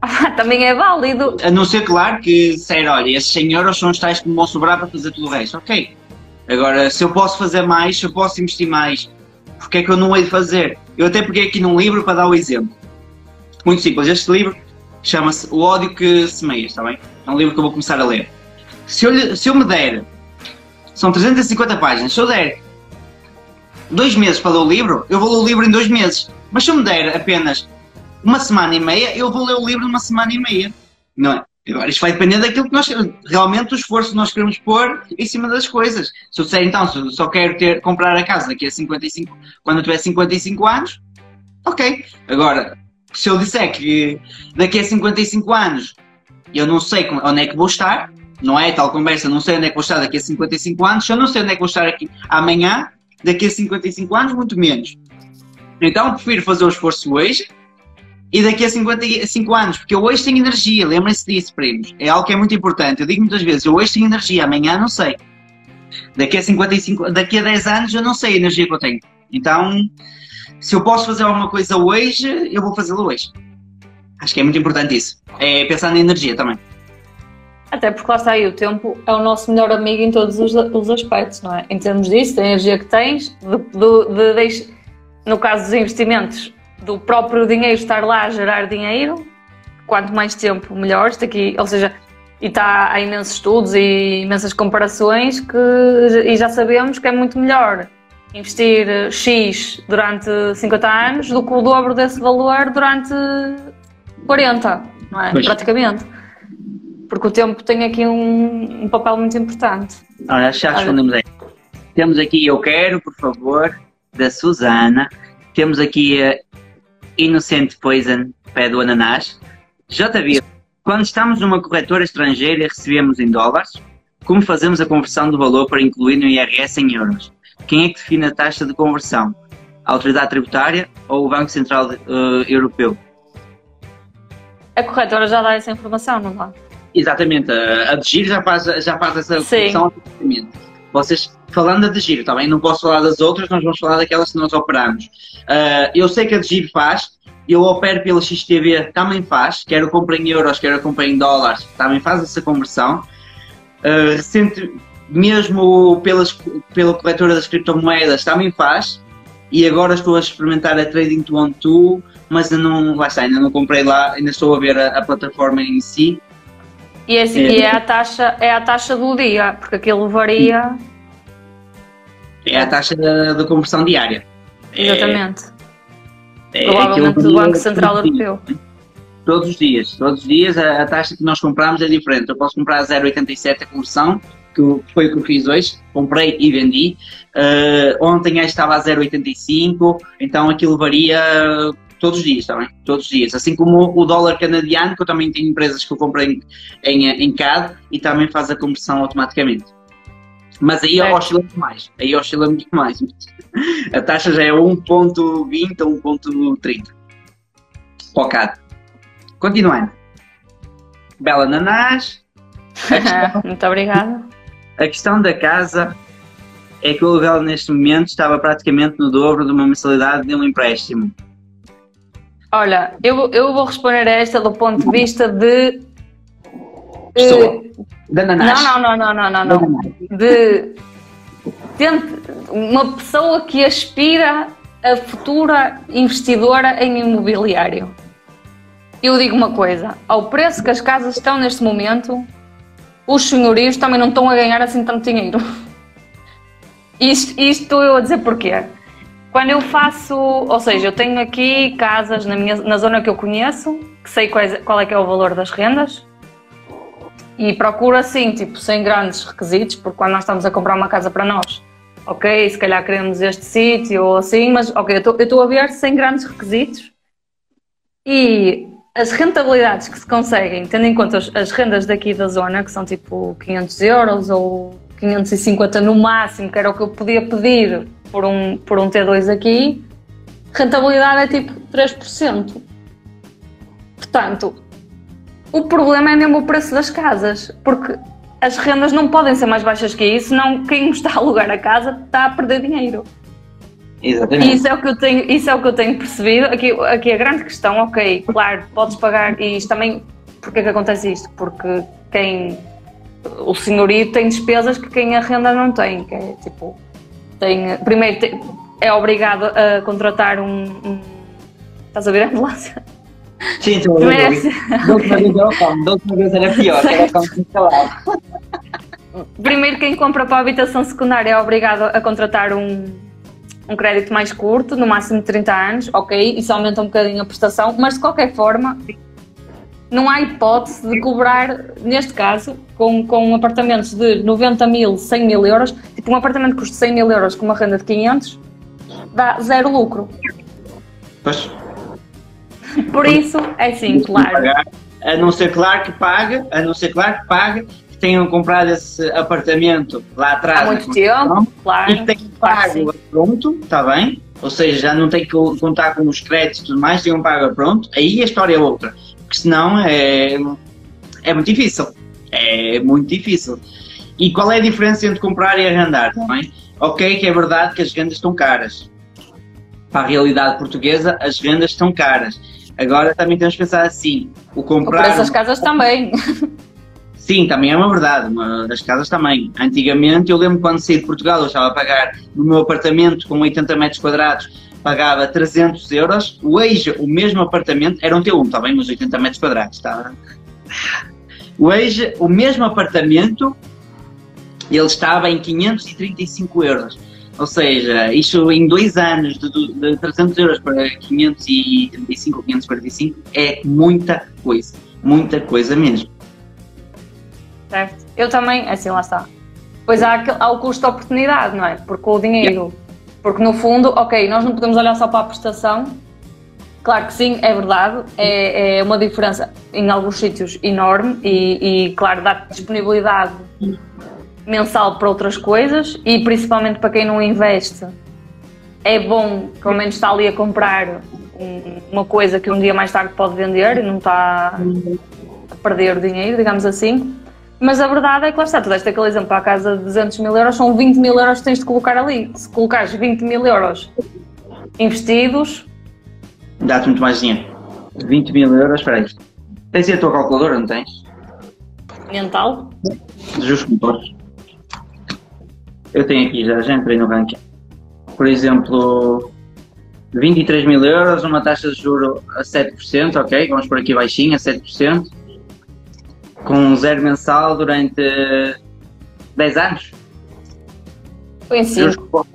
Ah, também é válido. A não ser, claro, que sério, olha, esses 100 euros são os tais que me vão sobrar para fazer tudo o resto. Ok. Agora, se eu posso fazer mais, se eu posso investir mais, porque é que eu não hei de fazer? Eu até peguei aqui num livro para dar o exemplo. Muito simples. Este livro chama-se O Ódio que Semeias, está bem? É um livro que eu vou começar a ler. Se eu, se eu me der, são 350 páginas, se eu der dois meses para ler o livro, eu vou ler o livro em dois meses. Mas se eu me der apenas uma semana e meia, eu vou ler o livro numa semana e meia. Não é? Agora, isto vai depender daquilo que nós realmente o esforço que nós queremos pôr em cima das coisas. Se eu disser então, se eu só quero ter, comprar a casa daqui a 55, quando eu tiver 55 anos, ok. Agora, se eu disser que daqui a 55 anos eu não sei onde é que vou estar, não é tal conversa, não sei onde é que vou estar daqui a 55 anos, se eu não sei onde é que vou estar aqui amanhã, daqui a 55 anos, muito menos. Então prefiro fazer o esforço hoje e daqui a 55 anos, porque eu hoje tenho energia, lembrem-se disso, primos. É algo que é muito importante. Eu digo muitas vezes, eu hoje tenho energia, amanhã não sei. Daqui a 55, daqui a 10 anos eu não sei a energia que eu tenho. Então, se eu posso fazer alguma coisa hoje, eu vou fazê-lo hoje. Acho que é muito importante isso. É pensar na energia também. Até porque lá está aí, o tempo é o nosso melhor amigo em todos os, os aspectos, não é? Em termos disso, da energia que tens, de, de- de no caso dos investimentos, do próprio dinheiro estar lá a gerar dinheiro, quanto mais tempo, melhor. Isto aqui, ou seja, E tá, há imensos estudos e imensas comparações que e já sabemos que é muito melhor investir X durante 50 anos do que o dobro desse valor durante 40, não é? Pois. Praticamente. Porque o tempo tem aqui um, um papel muito importante. Ora, já respondemos aí. Temos aqui Eu Quero, por favor, da Susana. Temos aqui a Innocent Poison, pé do ananás. JB, quando estamos numa corretora estrangeira e recebemos em dólares, como fazemos a conversão do valor para incluir no IRS em euros? Quem é que define a taxa de conversão? A autoridade tributária ou o Banco Central eh, Europeu? A corretora já dá essa informação, não dá? Exatamente, a a de giro já faz, já faz essa função automaticamente. Vocês, falando de giro, também não posso falar das outras, nós vamos falar daquelas que nós operamos. Ah, eu sei que a de giro faz, eu opero pela XTV, também faz, quer eu compre em euros, quer eu compre em dólares, também faz essa conversão. Ah, recente, mesmo pelas, pela corretora das criptomoedas, também faz. E agora estou a experimentar a Trading to One Two, mas ainda não, lá está, ainda não comprei lá, ainda estou a ver a, a plataforma em si. E é, assim, É. e é a taxa, é a taxa do dia, porque aquilo varia. É a taxa da, da conversão diária. É- Exatamente. é Provavelmente do Banco Central. Europeu. Todos os dias. Todos os dias a, a taxa que nós compramos é diferente. Eu posso comprar a 0,87 a conversão, que foi o que eu fiz hoje. Comprei e vendi. Uh, ontem esta estava a 0,85, então aquilo varia todos os dias, está bem? Todos os dias. Assim como o dólar canadiano, que eu também tenho empresas que eu comprei em, em, em CAD e também faz a conversão automaticamente. Mas aí Certo. oscila muito mais. Aí oscila muito mais. [LAUGHS] A taxa já é 1.20 ou 1.30 para o CAD. Continuando. Bela Nanás. [LAUGHS] Muito obrigada. A questão da casa é que o aluguel neste momento estava praticamente no dobro de uma mensalidade de um empréstimo. Olha, eu, eu vou responder a esta do ponto de vista de. Eh, Da Nanás. não, não, não, não, não, não. Nanás. De tente- uma pessoa que aspira a futura investidora em imobiliário. Eu digo uma coisa: ao preço que as casas estão neste momento, os senhorios também não estão a ganhar assim tanto dinheiro. Isto, isto estou eu a dizer porquê? Quando eu faço, ou seja, eu tenho aqui casas na, minha, na zona que eu conheço, que sei quais- qual é que é o valor das rendas, e procuro assim, tipo, sem grandes requisitos, porque quando nós estamos a comprar uma casa para nós, ok, se calhar queremos este sítio ou assim, mas ok, eu estou- a ver sem grandes requisitos e as rentabilidades que se conseguem, tendo em conta as, as rendas daqui da zona, que são tipo 500 euros ou 550 no máximo, que era o que eu podia pedir por um, por um T2 aqui, rentabilidade é tipo 3%. Portanto, o problema é mesmo o preço das casas, porque as rendas não podem ser mais baixas que isso, senão quem [LAUGHS] está a alugar a casa está a perder dinheiro. E Exatamente. isso é o que eu tenho, isso é o que eu tenho percebido. Aqui, aqui a grande questão, ok, claro, podes pagar, e isto também, porque é que acontece isto? Porque quem o senhorio tem despesas que quem arrenda não tem, que é tipo, tem, primeiro tem- é obrigado a contratar um, um- estás a ver a ambulância? Sim, estou a ver. Da última vez era o cão, da última vez era pior, era o cão que me calava. Primeiro, quem compra para a habitação secundária é obrigado a contratar um, um crédito mais curto, no máximo de 30 anos, ok, isso aumenta um bocadinho a prestação, mas de qualquer forma, não há hipótese de cobrar, neste caso, com, com apartamentos de 90 mil, 100 mil euros, tipo um apartamento que custa 100 mil euros com uma renda de 500, dá zero lucro. Pois, Por isso, é assim, claro. pagar, a não ser claro que paga, a não ser claro que paga, que tenham comprado esse apartamento lá atrás. Há muito tempo, claro. E tem claro que pago a pronto, está bem? Ou seja, já não tem que contar com os créditos e tudo mais, tem um pago a pronto, aí a história é outra. Porque senão é, é muito difícil. É muito difícil. E qual é a diferença entre comprar e arrendar, bem? Ok, que é verdade que as rendas estão caras. Para a realidade portuguesa, as rendas estão caras. Agora também temos que pensar assim: o O comprar. preço das casas também. [LAUGHS] Sim, também é uma verdade, uma das casas também. Antigamente, eu lembro quando saí de Portugal, eu estava a pagar no meu apartamento com 80 metros quadrados, pagava 300 euros. Hoje, o mesmo apartamento, era um T1, está bem, mas 80 metros quadrados, está? Hoje, o mesmo apartamento, ele estava em 535 euros. Ou seja, isto em dois anos, de, de 300 euros para 535 ou 545, é muita coisa. Muita coisa mesmo. Certo. Eu também, assim, lá está. Pois há, há o custo de oportunidade, não é? Porque o dinheiro. Porque no fundo, ok, nós não podemos olhar só para a prestação. Claro que sim, é verdade. É, é uma diferença em alguns sítios enorme e, e claro, dá disponibilidade mensal para outras coisas e principalmente para quem não investe. É bom, pelo menos está ali a comprar uma coisa que um dia mais tarde pode vender e não está a perder dinheiro, digamos assim. Mas a verdade é que lá está, tu deste aquele exemplo para a casa de 200 mil euros, são 20 mil euros que tens de colocar ali. Se colocares 20 mil euros investidos. Dá-te muito mais dinheiro. 20 mil euros, espera aí. Tens aí a tua calculadora, não tens? Mental? Juros compostos. Eu tenho aqui, já, já entrei no ranking. Por exemplo, 23 mil euros, uma taxa de juro a 7%, ok? Vamos por aqui baixinho, a 7% com zero mensal durante 10 anos? Foi sim. Juros,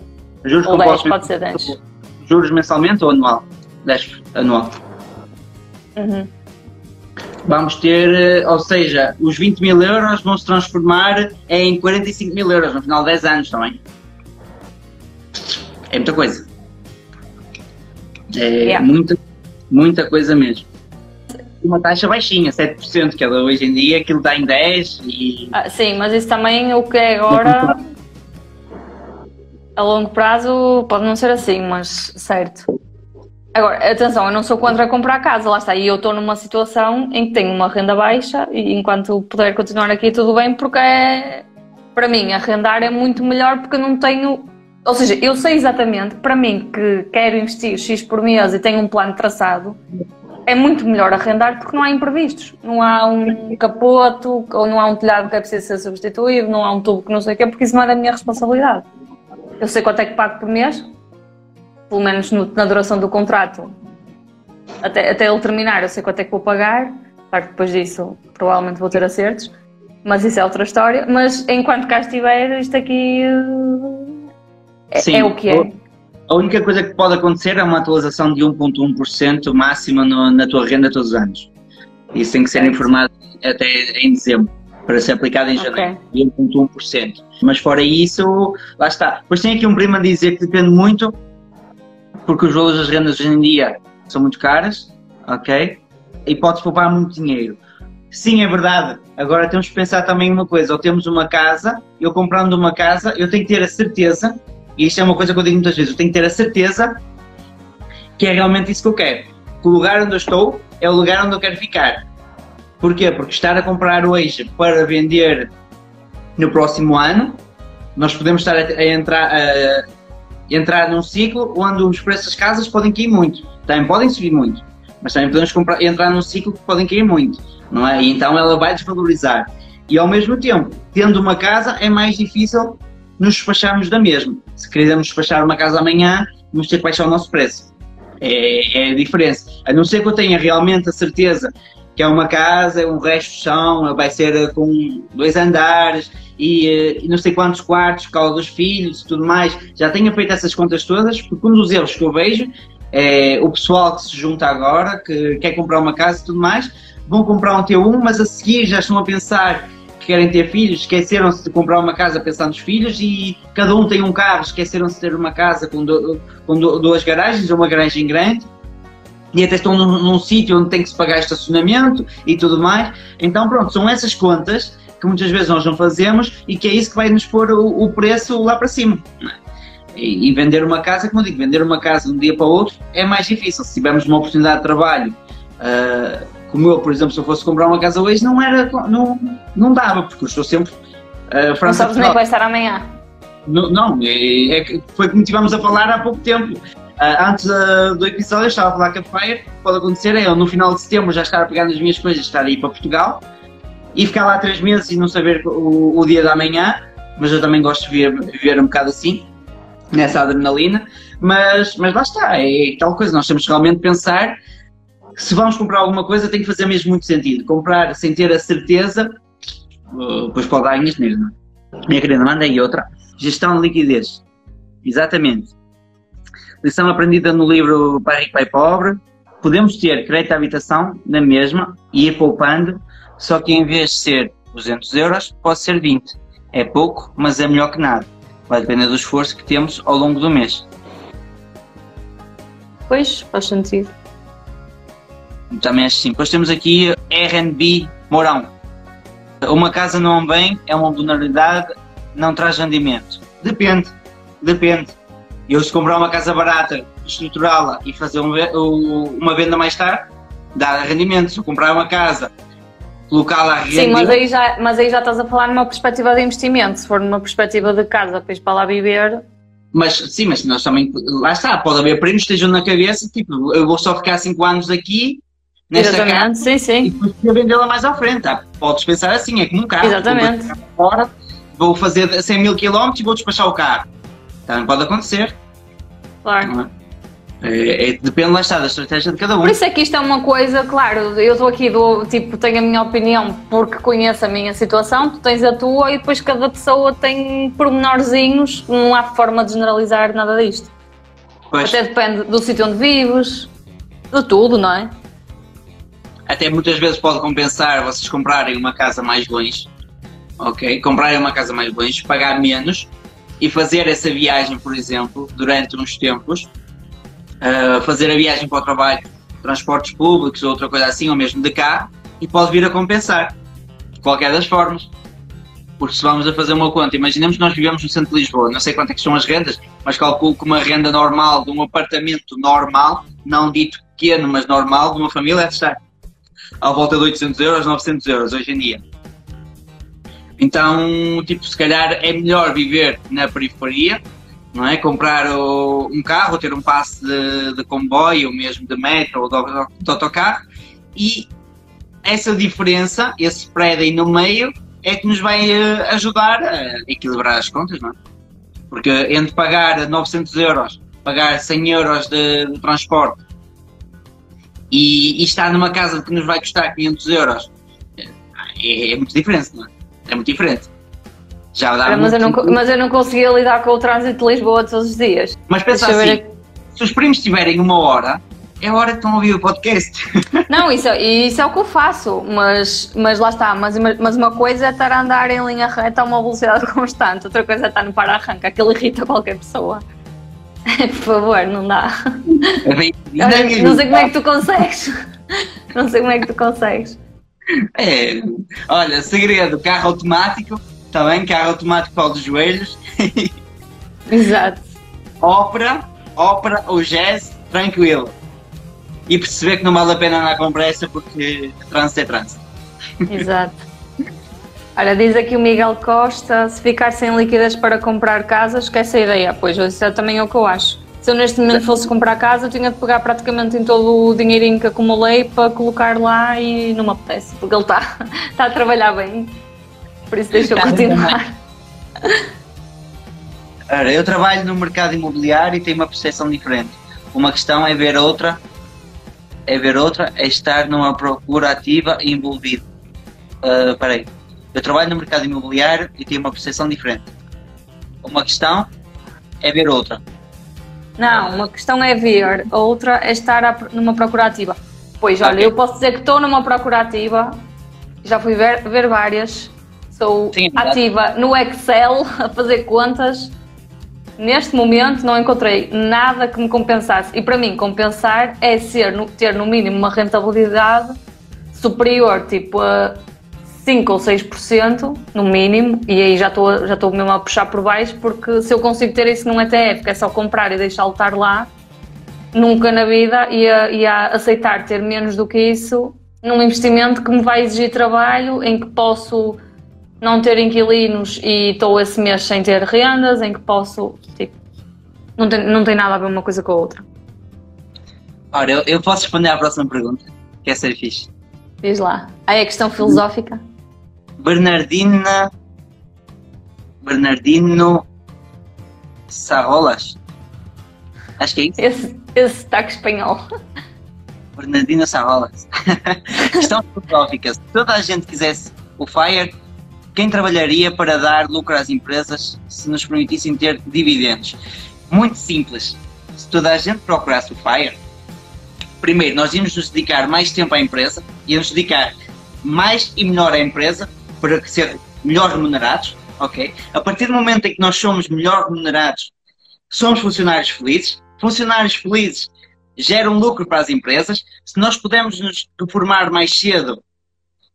juros ou 10, pode ser 10. Juros mensalmente ou anual? 10 anual. Uhum. Vamos ter, ou seja, os 20 mil euros vão se transformar em 45 mil euros no final de 10 anos também. É muita coisa. É yeah. muita, muita coisa mesmo uma taxa baixinha, 7%, que ela hoje em dia aquilo dá em 10% e... Ah, sim, mas isso também o que é agora a longo prazo pode não ser assim, mas certo. Agora, atenção, eu não sou contra comprar casa, lá está, e eu estou numa situação em que tenho uma renda baixa e enquanto puder continuar aqui tudo bem, porque é, para mim arrendar é muito melhor porque eu não tenho, ou seja, eu sei exatamente, para mim que quero investir X por mês e tenho um plano traçado, é muito melhor arrendar porque não há imprevistos. Não há um capoto, ou não há um telhado que é preciso ser substituído, não há um tubo que não sei o quê, porque isso não é da minha responsabilidade. Eu sei quanto é que pago por mês, pelo menos no, na duração do contrato, até, até ele terminar, eu sei quanto é que vou pagar. Claro que depois disso provavelmente vou ter acertos, mas isso é outra história. Mas enquanto cá estiver, isto aqui é, é o que é. A única coisa que pode acontecer é uma atualização de 1,1% máxima no, na tua renda todos os anos. Isso tem que ser informado até em dezembro, para ser aplicado em janeiro, okay. 1,1%. Mas fora isso, lá está. Depois tem aqui um primo a dizer que depende muito, porque os valores das rendas hoje em dia são muito caras, ok? E pode poupar muito dinheiro. Sim, é verdade. Agora temos que pensar também uma coisa: ou temos uma casa, eu comprando uma casa, eu tenho que ter a certeza e isto é uma coisa que eu digo muitas vezes, eu tenho que ter a certeza que é realmente isso que eu quero. Que o lugar onde eu estou é o lugar onde eu quero ficar. Porquê? Porque estar a comprar hoje para vender no próximo ano, nós podemos estar a, a entrar, a, entrar num ciclo onde os preços das casas podem cair muito. Também podem subir muito, mas também podemos comprar, entrar num ciclo que podem cair muito, não é? E então ela vai desvalorizar. E ao mesmo tempo, tendo uma casa, é mais difícil nos despacharmos da mesma. Se queremos despachar uma casa amanhã, vamos ter que baixar o nosso preço. É, é a diferença. A não ser que eu tenha realmente a certeza que é uma casa, é um resto de chão, vai ser com dois andares e, eh, e, não sei quantos quartos, causa dos filhos e tudo mais. Já tenho feito essas contas todas, porque um dos erros que eu vejo é o pessoal que se junta agora, que quer comprar uma casa e tudo mais, vão comprar um T1, mas a seguir já estão a pensar que querem ter filhos, esqueceram-se de comprar uma casa pensando nos filhos e cada um tem um carro, esqueceram-se de ter uma casa com, do, com do, duas garagens ou uma garagem grande e até estão num, num sítio onde tem que se pagar estacionamento e tudo mais. Então, pronto, são essas contas que muitas vezes nós não fazemos e que é isso que vai nos pôr o, o preço lá para cima. E, e, vender uma casa, como eu digo, vender uma casa de um dia para o outro é mais difícil. Se tivermos uma oportunidade de trabalho uh, como eu, por exemplo, se eu fosse comprar uma casa hoje, não era, não, não dava, porque eu estou sempre uh, França. Não sabes nem que vai estar amanhã. Não, não é, é, foi como estivemos a falar há pouco tempo. Uh, antes uh, do episódio, eu estava a falar que a Fire pode acontecer é eu no final de setembro já estar a pegar nas minhas coisas, estar aí para Portugal e ficar lá três meses e não saber o, o dia da manhã, mas eu também gosto de viver, viver um bocado assim, nessa adrenalina. Mas, mas lá está, é tal coisa, nós temos que realmente pensar se vamos comprar alguma coisa, tem que fazer mesmo muito sentido. Comprar sem ter a certeza, uh, pois pode dar dinheiro, não é? Minha querida, manda aí outra. Gestão de liquidez. Exatamente. Lição aprendida no livro Pai Rico, Pai Pobre. Podemos ter crédito à habitação na mesma e ir poupando, só que em vez de ser 200 euros, pode ser 20. É pouco, mas é melhor que nada. Vai depender do esforço que temos ao longo do mês. Pois, faz sentido. Também acho que sim. Depois temos aqui RB Mourão. Uma casa não bem, é uma vulnerabilidade, não traz rendimento. Depende, depende. Eu se comprar uma casa barata, estruturá-la e fazer um, uma venda mais tarde, dá rendimento. Se eu comprar uma casa, colocá-la a render... Sim, mas aí, já, mas aí já estás a falar numa perspectiva de investimento. Se for numa perspectiva de casa, depois para lá viver... Mas sim, mas nós também, lá está, pode haver primos que estejam na cabeça, tipo, eu vou só ficar 5 anos aqui, nesta Exatamente, casa, sim, sim. e depois vendê-la mais à frente. Tá? Podes pensar assim, é como um carro. Exatamente. Vou Fora, vou fazer 100 mil quilómetros e vou despachar o carro. Também pode acontecer. Claro. é? É, é- depende, lá está, da estratégia de cada um. Por isso é que isto é uma coisa, claro, eu estou aqui, do, tipo, tenho a minha opinião porque conheço a minha situação, tu tens a tua e depois cada pessoa tem pormenorzinhos, não há forma de generalizar nada disto. Pois, Até depende do sítio onde vives, de tudo, não é? Até muitas vezes pode compensar vocês comprarem uma casa mais longe, ok? Comprarem uma casa mais longe, pagar menos e fazer essa viagem, por exemplo, durante uns tempos, ah, fazer a viagem para o trabalho, transportes públicos ou outra coisa assim, ou mesmo de carro, e pode vir a compensar, de qualquer das formas. Porque se vamos a fazer uma conta, imaginemos que nós vivemos no centro de Lisboa, não sei quanto é que são as rendas, mas calculo que uma renda normal de um apartamento normal, não dito pequeno, mas normal, de uma família, deve estar à volta de 800 euros, 900 euros hoje em dia. Então, tipo, se calhar é melhor viver na periferia, não é? Comprar o- um carro, ter um passe de, de comboio, ou mesmo de metro ou de, de autocarro, e essa diferença, esse spread aí no meio, é que nos vai eh, ajudar a equilibrar as contas, não é? Porque entre pagar 900 euros, pagar 100 euros de, de transporte e, e estar numa casa que nos vai custar 500 euros, é, é muito diferente, não é? É muito diferente. Já dá mas, eu não, mas eu não conseguia lidar com o trânsito de Lisboa todos os dias. Mas pensa Deixa assim, se os primos tiverem uma hora, é a hora que estão a ouvir o podcast. [LAUGHS] Não, isso, é- isso é o que eu faço, mas, mas lá está. Mas, mas uma coisa é estar a andar em linha reta a uma velocidade [LAUGHS] constante, outra coisa é estar no para-arranca, aquilo irrita qualquer pessoa. [LAUGHS] Por favor, não dá. É [LAUGHS] não sei como é que tu consegues. [LAUGHS] Não sei como é que tu consegues. É, olha, segredo, carro automático, está bem? Carro automático para os joelhos, Exato. ópera, ópera ou jazz, tranquilo. E perceber que não vale a pena andar com pressa porque trânsito é trânsito. Exato. Olha, diz aqui o Miguel Costa: se ficar sem liquidez para comprar casa, esquece a ideia. Pois, isso é também o que eu acho. Se eu neste momento fosse comprar casa, eu tinha de pegar praticamente em todo o dinheirinho que acumulei para colocar lá e não me apetece, porque ele está está [LAUGHS] a trabalhar bem. Por isso deixa eu continuar. Ora, eu trabalho no mercado imobiliário e tenho uma percepção diferente. Uma questão é ver outra, é ver outra, é estar numa procura ativa e envolvido. Ah, Espera aí. Eu trabalho no mercado imobiliário e tenho uma percepção diferente. Uma questão é ver outra. Não, uma questão é ver, a outra é estar numa procura ativa. Pois, olha, Ok. eu posso dizer que estou numa procura ativa, já fui ver, ver várias, sou Sim, é ativa no Excel [LAUGHS] a fazer contas. Neste momento não encontrei nada que me compensasse. E para mim, compensar é ser, ter no mínimo uma rentabilidade superior, tipo a 5 ou 6%, no mínimo, e aí já estou já estou mesmo a puxar por baixo, porque se eu consigo ter isso num ETF, que é só comprar e deixá-lo estar lá, nunca na vida ia, ia aceitar ter menos do que isso num investimento que me vai exigir trabalho, em que posso não ter inquilinos e estou esse mês sem ter rendas, em que posso, tipo, não tem, não tem nada a ver uma coisa com a outra. Ora, eu, eu posso responder à próxima pergunta, que é ser fixe. Diz lá. Aí é questão filosófica. Bernardina. Bernardino Sarrolas. Acho que é isso. Esse, esse sotaque espanhol. Bernardina Sarrolas. [LAUGHS] Questão filosófica. Se toda a gente quisesse o FIRE, quem trabalharia para dar lucro às empresas se nos permitissem ter dividendos? Muito simples. Se toda a gente procurasse o FIRE, primeiro nós íamos nos dedicar mais tempo à empresa, íamos dedicar mais e melhor à empresa para ser melhor remunerados, ok? A partir do momento em que nós somos melhor remunerados, somos funcionários felizes, funcionários felizes geram lucro para as empresas, se nós pudermos nos formar mais cedo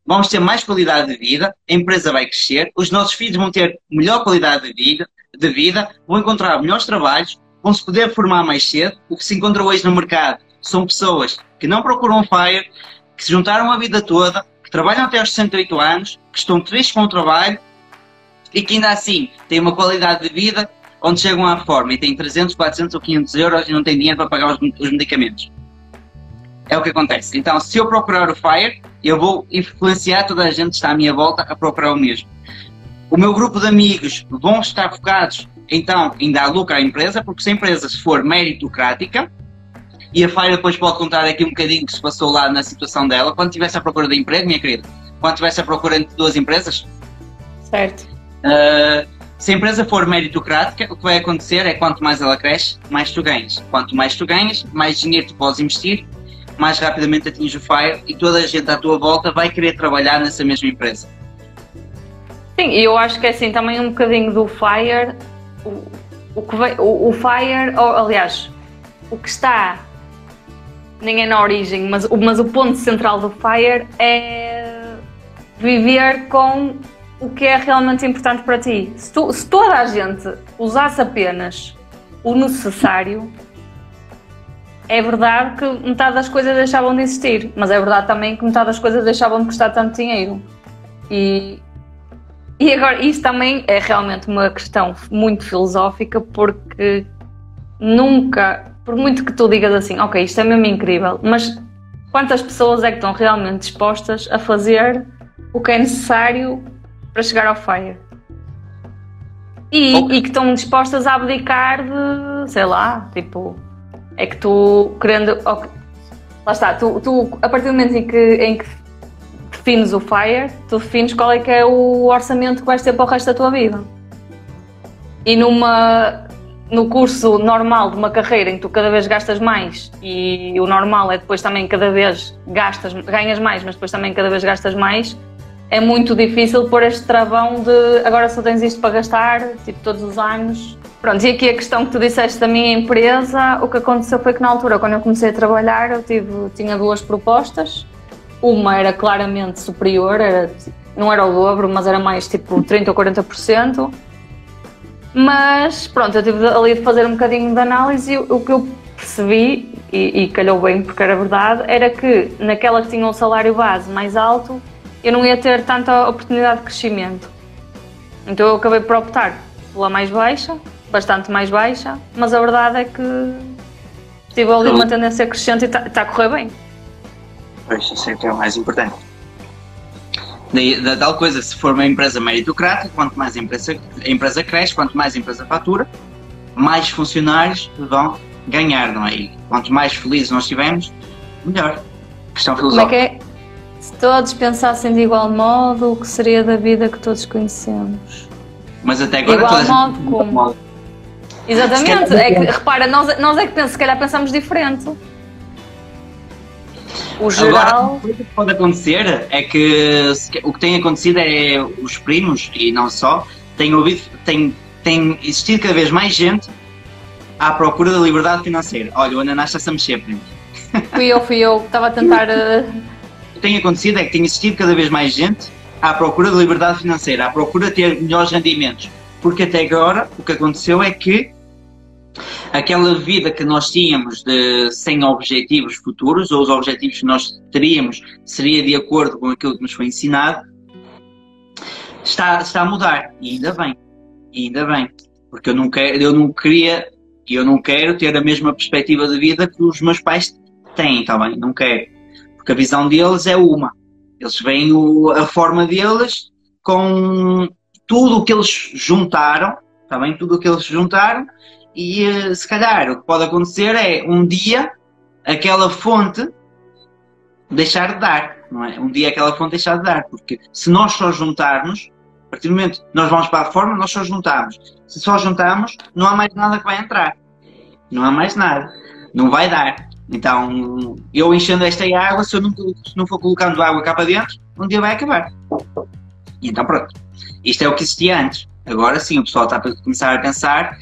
vamos ter mais qualidade de vida, a empresa vai crescer, os nossos filhos vão ter melhor qualidade de vida, de vida vão encontrar melhores trabalhos, vão se poder formar mais cedo. O que se encontra hoje no mercado são pessoas que não procuram FIRE, que se juntaram a vida toda, que trabalham até aos 68 anos, que estão tristes com o trabalho e que ainda assim têm uma qualidade de vida onde chegam à forma e têm 300, 400 ou 500 euros e não têm dinheiro para pagar os, os medicamentos. É o que acontece. Então, se eu procurar o FIRE, eu vou influenciar toda a gente que está à minha volta a procurar o mesmo. O meu grupo de amigos vão estar focados, então, em dar lucro à empresa, porque se a empresa for meritocrática, e a Fire depois pode contar aqui um bocadinho que se passou lá na situação dela, quando estivesse à procura de emprego, minha querida, quando estivesse à procura entre duas empresas. Certo. Uh, se a empresa for meritocrática, o que vai acontecer é quanto mais ela cresce, mais tu ganhas. Quanto mais tu ganhas, mais dinheiro tu podes investir mais rapidamente atinge o FIRE e toda a gente à tua volta vai querer trabalhar nessa mesma empresa. Sim, e eu acho que é assim também um bocadinho do FIRE, o, o, que vai, o, o FIRE, ou, aliás, o que está nem é na origem, mas, mas o ponto central do FIRE é viver com o que é realmente importante para ti. Se, tu, se toda a gente usasse apenas o necessário, é verdade que metade das coisas deixavam de existir, mas é verdade também que metade das coisas deixavam de custar tanto dinheiro. E, e agora, isto também é realmente uma questão muito filosófica, porque nunca, por muito que tu digas assim, ok, isto é mesmo incrível, mas quantas pessoas é que estão realmente dispostas a fazer o que é necessário para chegar ao FIRE? E, okay. e que estão dispostas a abdicar de, sei lá, tipo, é que tu, querendo. Okay, lá está, tu, tu, a partir do momento em que, em que defines o FIRE, tu defines qual é que é o orçamento que vais ter para o resto da tua vida. E numa, no curso normal de uma carreira em que tu cada vez gastas mais e o normal é depois também cada vez gastas, ganhas mais, mas depois também cada vez gastas mais, é muito difícil pôr este travão de agora só tens isto para gastar, tipo todos os anos, Pronto, e aqui a questão que tu disseste da minha empresa, o que aconteceu foi que na altura, quando eu comecei a trabalhar, eu tive, tinha duas propostas. Uma era claramente superior, era, não era o dobro, mas era mais tipo 30% ou 40%. Mas pronto, eu tive ali de fazer um bocadinho de análise e o que eu percebi, e, e calhou bem porque era verdade, era que naquelas que tinham um salário base mais alto, eu não ia ter tanta oportunidade de crescimento. Então eu acabei por optar pela mais baixa bastante mais baixa, mas a verdade é que tive ali uma tendência crescente e está tá a correr bem. Pois, isso é é o mais importante. Da tal coisa, se for uma empresa meritocrática, quanto mais a empresa, a empresa cresce, quanto mais a empresa fatura, mais funcionários vão ganhar, não é? E quanto mais felizes nós estivermos, melhor. Questão filosófica. Como é que é? Se todos pensassem de igual modo, o que seria da vida que todos conhecemos? Mas até agora igual modo como? Exatamente, é que, repara, nós, nós é que pensamos, se calhar pensamos diferente. O geral. Agora, o que pode acontecer é que o que tem acontecido é os primos, e não só, têm ouvido, tem, tem existido cada vez mais gente à procura da liberdade financeira. Olha, o Ananás está-se a mexer, primo. [LAUGHS] Fui eu, fui eu, estava a tentar. Uh... O que tem acontecido é que tem existido cada vez mais gente à procura de liberdade financeira, à procura de ter melhores rendimentos. Porque até agora o que aconteceu é que aquela vida que nós tínhamos de, sem objetivos futuros, ou os objetivos que nós teríamos seria de acordo com aquilo que nos foi ensinado, está, está a mudar. E ainda bem. Ainda bem. Porque eu não, quero, eu não queria eu não quero ter a mesma perspectiva de vida que os meus pais têm, está bem? Não quero. Porque a visão deles é uma. Eles veem o, a forma deles com tudo o que eles juntaram, está bem? Tudo o que eles juntaram e eh, se calhar o que pode acontecer é um dia aquela fonte deixar de dar, não é? Um dia aquela fonte deixar de dar, porque se nós só juntarmos, a partir do momento nós vamos para a reforma, nós só juntamos. Se só juntamos, não há mais nada que vai entrar. Não há mais nada. Não vai dar. Então, eu enchendo esta água, se eu não, se não for colocando água cá para dentro, um dia vai acabar. E então pronto. Isto é o que existia antes. Agora sim, o pessoal está a começar a pensar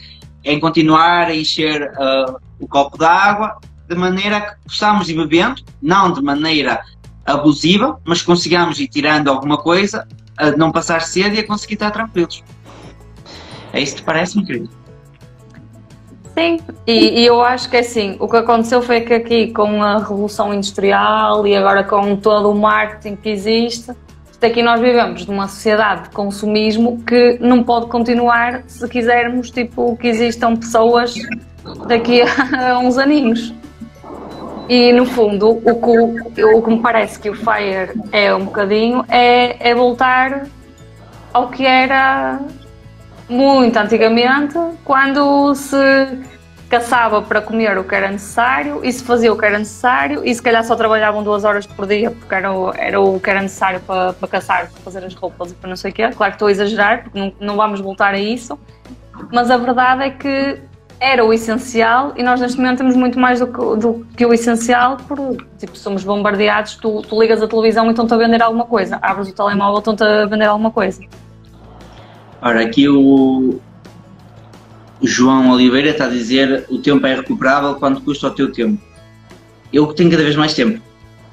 em continuar a encher uh, o copo de água de maneira que possamos ir bebendo, não de maneira abusiva, mas consigamos ir tirando alguma coisa, a não passar sede e a conseguir estar tranquilos. É isso que parece, meu querido? Sim, e, e, eu acho que é assim, o que aconteceu foi que aqui com a revolução industrial e agora com todo o marketing que existe, aqui nós vivemos numa sociedade de consumismo que não pode continuar se quisermos tipo, que existam pessoas daqui a [LAUGHS] uns aninhos. E no fundo, o que, o que me parece que o Fire é um bocadinho é, é voltar ao que era muito antigamente, quando se caçava para comer o que era necessário e se fazia o que era necessário e se calhar só trabalhavam duas horas por dia porque era o, era o que era necessário para, para caçar, para fazer as roupas e para não sei o quê. Claro que estou a exagerar porque não, não vamos voltar a isso, mas a verdade é que era o essencial e nós neste momento temos muito mais do que, do que o essencial por, tipo, somos bombardeados, tu, tu ligas a televisão e estão-te a vender alguma coisa, abres o telemóvel e estão-te a vender alguma coisa. Ora, aqui o João Oliveira está a dizer o tempo é recuperável quanto custa o teu tempo. Eu tenho cada vez mais tempo.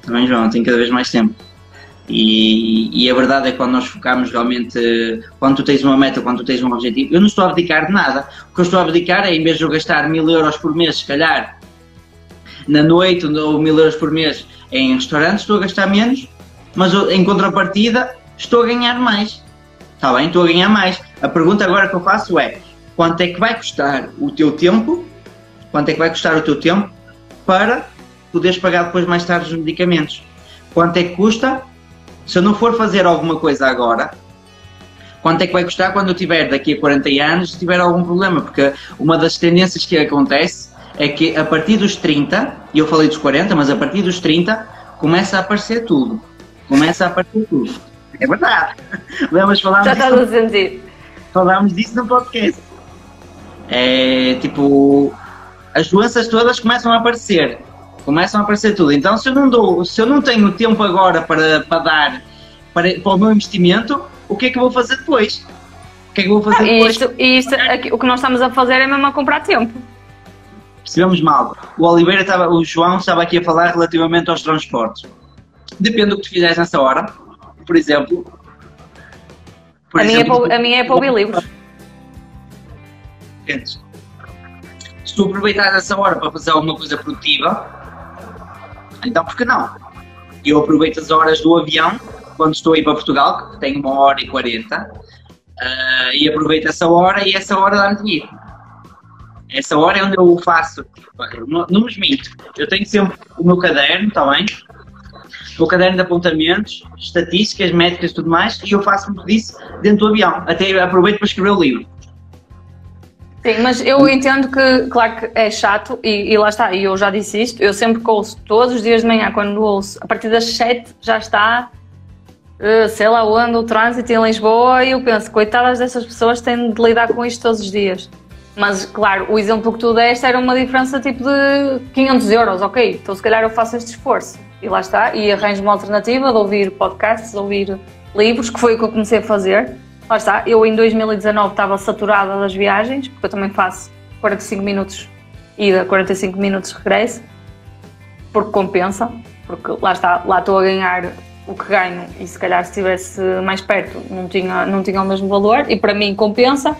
Também, João, tenho cada vez mais tempo. E, e, a verdade é que quando nós focamos realmente, quando tu tens uma meta, quando tu tens um objetivo, eu não estou a abdicar de nada. O que eu estou a abdicar é, em vez de eu gastar mil euros por mês, se calhar, na noite, ou mil euros por mês em restaurantes, estou a gastar menos, mas em contrapartida estou a ganhar mais. Está bem? Estou a ganhar mais. A pergunta agora que eu faço é: quanto é que vai custar o teu tempo? Quanto é que vai custar o teu tempo para poderes pagar depois mais tarde os medicamentos? Quanto é que custa se eu não for fazer alguma coisa agora, quanto é que vai custar quando eu tiver daqui a 40 anos se tiver algum problema? Porque uma das tendências que acontece é que a partir dos 30, e eu falei dos 40, mas a partir dos 30 começa a aparecer tudo. Começa a aparecer tudo. É verdade. [LAUGHS] Lembras falámos Já estás a sentir. Falámos disso no podcast. É tipo, as doenças todas começam a aparecer começam a aparecer tudo. Então, se eu não dou, se eu não tenho tempo agora para, para dar para, para o meu investimento, o que é que eu vou fazer depois? O que é que eu vou fazer ah, depois? Isto, isto, aqui, o que nós estamos a fazer é mesmo a comprar tempo. Percebemos mal. O Oliveira estava, o João estava aqui a falar relativamente aos transportes. Depende do que tu fizeres nessa hora. Por exemplo. Por a, exemplo, minha é para, a minha é para ouvir livros. Se tu aproveitares essa hora para fazer alguma coisa produtiva, então, por que não? Eu aproveito as horas do avião, quando estou a ir para Portugal, que tem uma hora e quarenta, uh, e aproveito essa hora e essa hora dá-me dinheiro. Essa hora é onde eu faço, não, não me minto, eu tenho sempre o meu caderno, está bem? O caderno de apontamentos, estatísticas, métricas e tudo mais, e eu faço muito disso dentro do avião. Até aproveito para escrever o livro. Sim, mas eu entendo que, claro que é chato, e, e, lá está, e eu já disse isto, eu sempre que ouço todos os dias de manhã, quando ouço, a partir das 7 já está, uh, sei lá onde, o trânsito em Lisboa, e eu penso, coitadas dessas pessoas têm de lidar com isto todos os dias. Mas, claro, o exemplo que tu deste era uma diferença tipo de 500 euros, ok, então se calhar eu faço este esforço. E lá está, e arranjo uma alternativa de ouvir podcasts, de ouvir livros, que foi o que eu comecei a fazer Lá está, eu em 2019 estava saturada das viagens, porque eu também faço 45 minutos ida, 45 minutos regresso, porque compensa, porque lá está, lá estou a ganhar o que ganho e se calhar se estivesse mais perto não tinha, não tinha o mesmo valor e para mim compensa.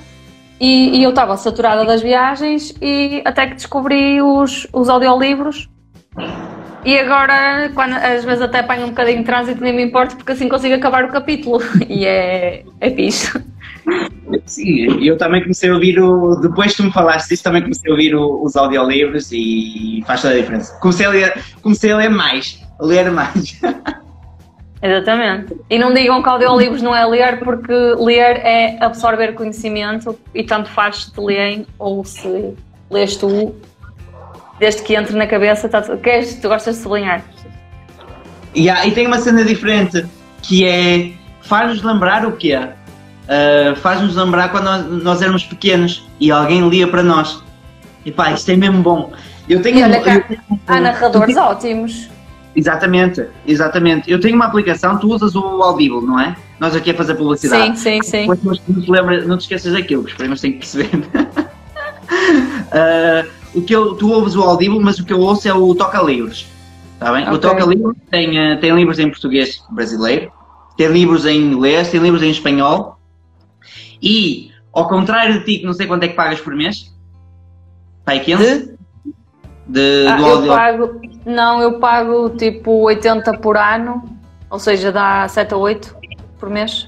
E, e eu estava saturada das viagens e até que descobri os, os audiolivros e agora, quando, às vezes até apanho um bocadinho de trânsito, nem me importa, porque assim consigo acabar o capítulo. [LAUGHS] E é, é fixe. Sim, eu também comecei a ouvir o. Depois que tu me falaste disso, também comecei a ouvir o, os audiolivros e faz toda a diferença. Comecei a ler, comecei a ler mais, a ler mais. [LAUGHS] Exatamente. E não digam que audiolivros não é ler, porque ler é absorver conhecimento e tanto faz se te leem ou se lês tu desde que entre na cabeça, tá, queres, tu gostas de sublinhar? E, há- e tem uma cena diferente que é faz-nos lembrar o quê? Uh, faz-nos lembrar quando nós, nós éramos pequenos e alguém lia para nós. E pá, isto é mesmo bom. Eu tenho, olha eu Há narradores ótimos. Exatamente, exatamente. Eu tenho uma aplicação, tu usas o Audible, não é? Nós aqui a fazer publicidade. Sim, sim, sim. Depois, não te, lembra, não te esqueças daquilo, que os primos têm que perceber. [LAUGHS] Ah, o que eu, tu ouves o Audible, mas o que eu ouço é o Toca Livros. Está bem? O Ok. Toca Livros tem, ah, tem livros em português brasileiro, tem livros em inglês, tem livros em espanhol. E, ao contrário de ti, que não sei quanto é que pagas por mês, pai 15? De, Ah, do eu audio. pago, não, eu pago tipo 80 por ano, ou seja, dá 7 a 8 por mês.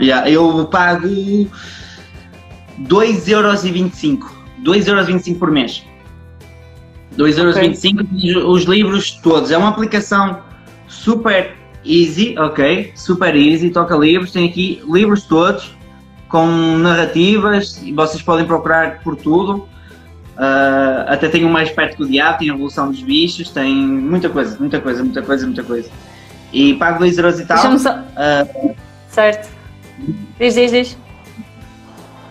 Yeah, eu pago 2,25€. 2,25€ por mês. 2,25€ e os livros todos. É uma aplicação super easy, ok? Super easy, toca livros. Tem aqui livros todos com narrativas e vocês podem procurar por tudo. Ah, até tem um mais perto do diabo, tem a Revolução dos Bichos, tem muita coisa, muita coisa, muita coisa, muita coisa. E pago 2€ e tal. Só. Ah, Certo. Diz, diz, diz.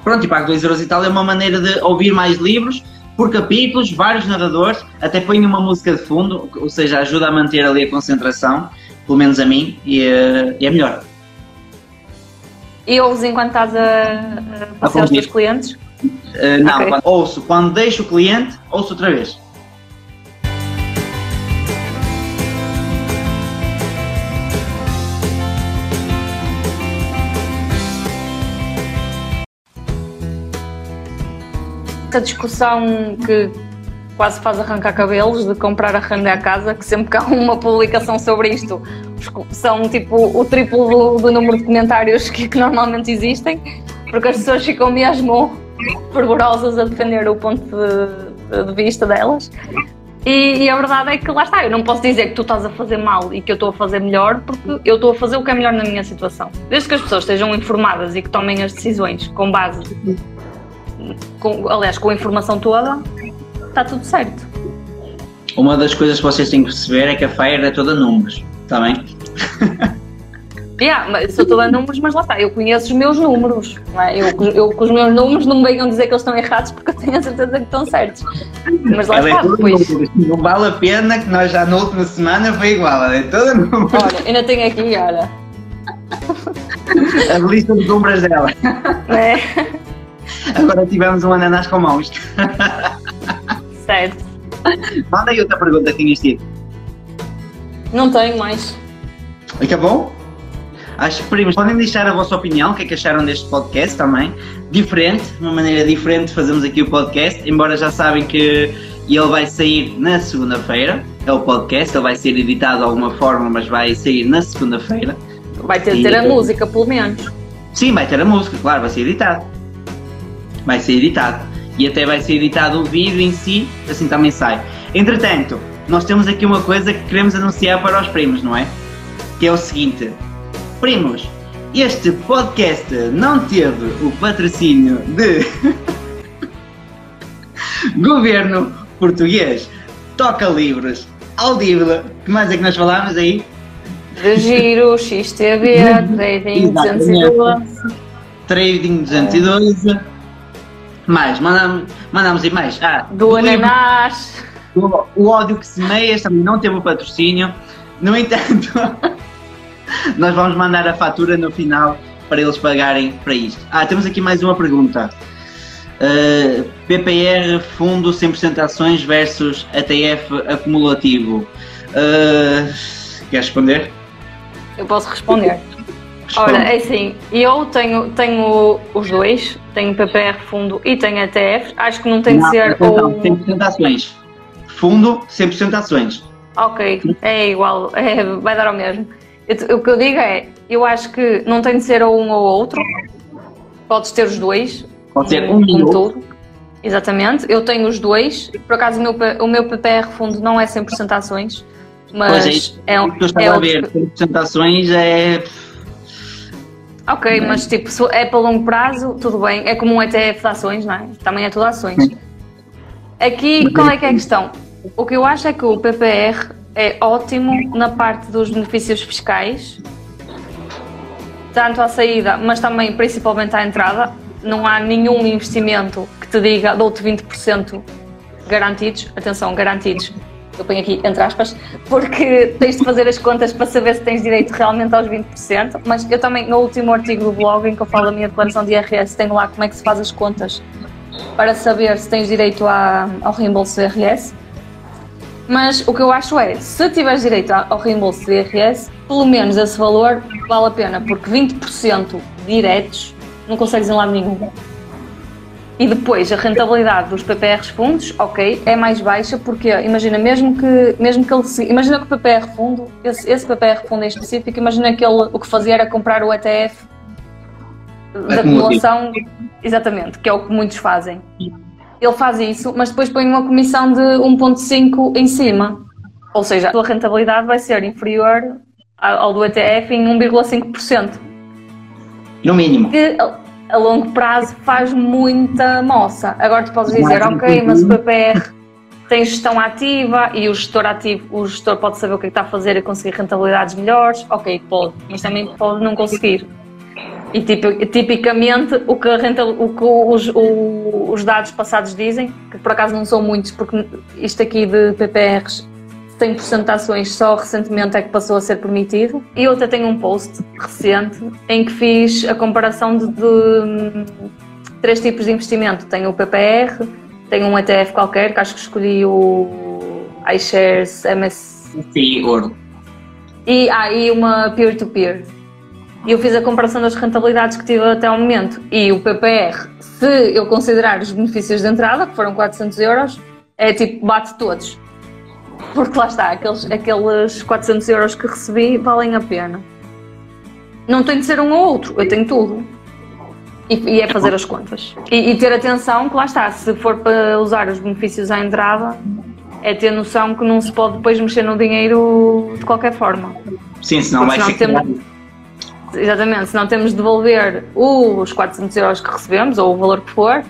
Pronto, e pago 2 euros e tal é uma maneira de ouvir mais livros por capítulos, vários narradores, até põe uma música de fundo, ou seja, ajuda a manter ali a concentração, pelo menos a mim, e, eh, e é melhor. E ouves enquanto estás a, a passear os teus clientes? Eh, não, Ok. quando, ouço, quando deixo o cliente, ouço outra vez. Essa discussão que quase faz arrancar cabelos de comprar a renda à casa, que sempre que há uma publicação sobre isto são tipo o triplo do, do número de comentários que, que normalmente existem, porque as pessoas ficam mesmo fervorosas a defender o ponto de, de vista delas. E, e a verdade é que lá está, eu não posso dizer que tu estás a fazer mal e que eu estou a fazer melhor, porque eu estou a fazer o que é melhor na minha situação. Desde que as pessoas estejam informadas e que tomem as decisões com base, com, aliás, com a informação toda, está tudo certo. Uma das coisas que vocês têm que perceber é que a feira é toda números, está bem? [LAUGHS] Yeah, mas sou toda números, mas lá está, eu conheço os meus números. Não é? eu, eu com os meus números não me venham dizer que eles estão errados porque eu tenho a certeza que estão certos. Mas lá Ela é está, depois. números, não vale a pena que nós já na última semana foi igual, ela é toda números. Olha, ainda tenho aqui, olha. A lista de compras dela. É, [LAUGHS] [LAUGHS] Agora tivemos um ananás com mãos. [LAUGHS] certo. Manda aí outra pergunta que tinhas tido. Não tenho mais. Acabou? Acho que primos, podem deixar a vossa opinião, o que é que acharam deste podcast também. Diferente, uma maneira diferente de fazermos aqui o podcast, embora já sabem que ele vai sair na segunda-feira. É o podcast, ele vai ser editado de alguma forma, mas vai sair na segunda-feira. Vai ter ter a música, pelo menos. Sim, vai ter a música, claro, vai ser editado. Vai ser editado. E até vai ser editado o vídeo em si, assim também sai. Entretanto, nós temos aqui uma coisa que queremos anunciar para os primos, não é? Que é o seguinte: Primos, este podcast não teve o patrocínio de [LAUGHS] Governo Português. Toca livros, audível. que mais é que nós falámos aí? De giro, XTV, [LAUGHS] Trading 212. Trading 212. Mais, mandamos, mandamos aí mais. Ah, Do ananás. o, o ódio que semeias também não teve o patrocínio. No entanto, [LAUGHS] nós vamos mandar a fatura no final para eles pagarem para isto. Ah, temos aqui mais uma pergunta. Uh, PPR Fundo 100% Ações versus ATF Acumulativo. Uh, queres responder? Eu posso responder. Ora, é assim, eu tenho, tenho os dois, tenho PPR fundo e tenho ETF. Acho que não tem de Não, ser atenção, ou. 100% Ações. Fundo 100% Ações. Ok, é igual, [LAUGHS] é, vai dar ao mesmo. Eu- o que eu digo é, eu acho que não tem de ser um ou outro. Podes ter os dois. Pode ser como- um e outro. Exatamente, eu tenho os dois. Por acaso o meu, o meu PPR fundo não é 100% ações, mas Pois é, isso. é, um- que é estava a ver, 100% Ações é. Ok, mas tipo, se é para longo prazo, tudo bem. É como um ETF de ações, não é? Também é tudo ações. Aqui, qual é que é a questão? O que eu acho é que o PPR é ótimo na parte dos benefícios fiscais, tanto à saída, mas também principalmente à entrada. Não há nenhum investimento que te diga dou-te 20% garantidos. Atenção, garantidos. Eu ponho aqui entre aspas, porque tens de fazer as contas para saber se tens direito realmente aos 20%. Mas eu também, no último artigo do blog em que eu falo da minha declaração de IRS, tenho lá como é que se faz as contas para saber se tens direito à, ao reembolso do IRS. Mas o que eu acho é, se tiveres direito ao reembolso do IRS, pelo menos esse valor vale a pena, porque 20% diretos não consegues em lado nenhum. E depois a rentabilidade dos PPRs fundos, ok, é mais baixa porque imagina, mesmo que, mesmo que ele imagina que o PPR fundo, esse, esse PPR fundo em específico, imagina que ele o que fazia era comprar o ETF da acumulação, exatamente, que é o que muitos fazem. Ele faz isso, mas depois põe uma comissão de 1.5 em cima. Ou seja, a tua rentabilidade vai ser inferior ao do ETF em 1,5%. No mínimo. Que a longo prazo faz muita moça. Agora tu podes dizer, ok, mas o PPR tem gestão ativa e o gestor ativo, o gestor pode saber o que, é que está a fazer e conseguir rentabilidades melhores. Ok, pode, mas também pode não conseguir. E tipicamente o que, renta, o que os, o, os dados passados dizem, que por acaso não são muitos, porque isto aqui de PPRs 100% de ações só recentemente é que passou a ser permitido. E eu até tenho um post recente em que fiz a comparação de, de três tipos de investimento. Tenho o PPR, tenho um ETF qualquer, que acho que escolhi o iShares MS. Sim, ouro. E há aí uma peer-to-peer. E eu fiz a comparação das rentabilidades que tive até ao momento. E o PPR, se eu considerar os benefícios de entrada, que foram 400 euros, é tipo, bate todos porque lá está, aqueles, aqueles 400 euros que recebi valem a pena. Não tem de ser um ou outro, eu tenho tudo. E, e é fazer as contas. E, e, ter atenção que lá está, se for para usar os benefícios à entrada, é ter noção que não se pode depois mexer no dinheiro de qualquer forma. Sim, senão vai ficar... Temos, exatamente, senão temos de devolver os 400 euros que recebemos, ou o valor que for,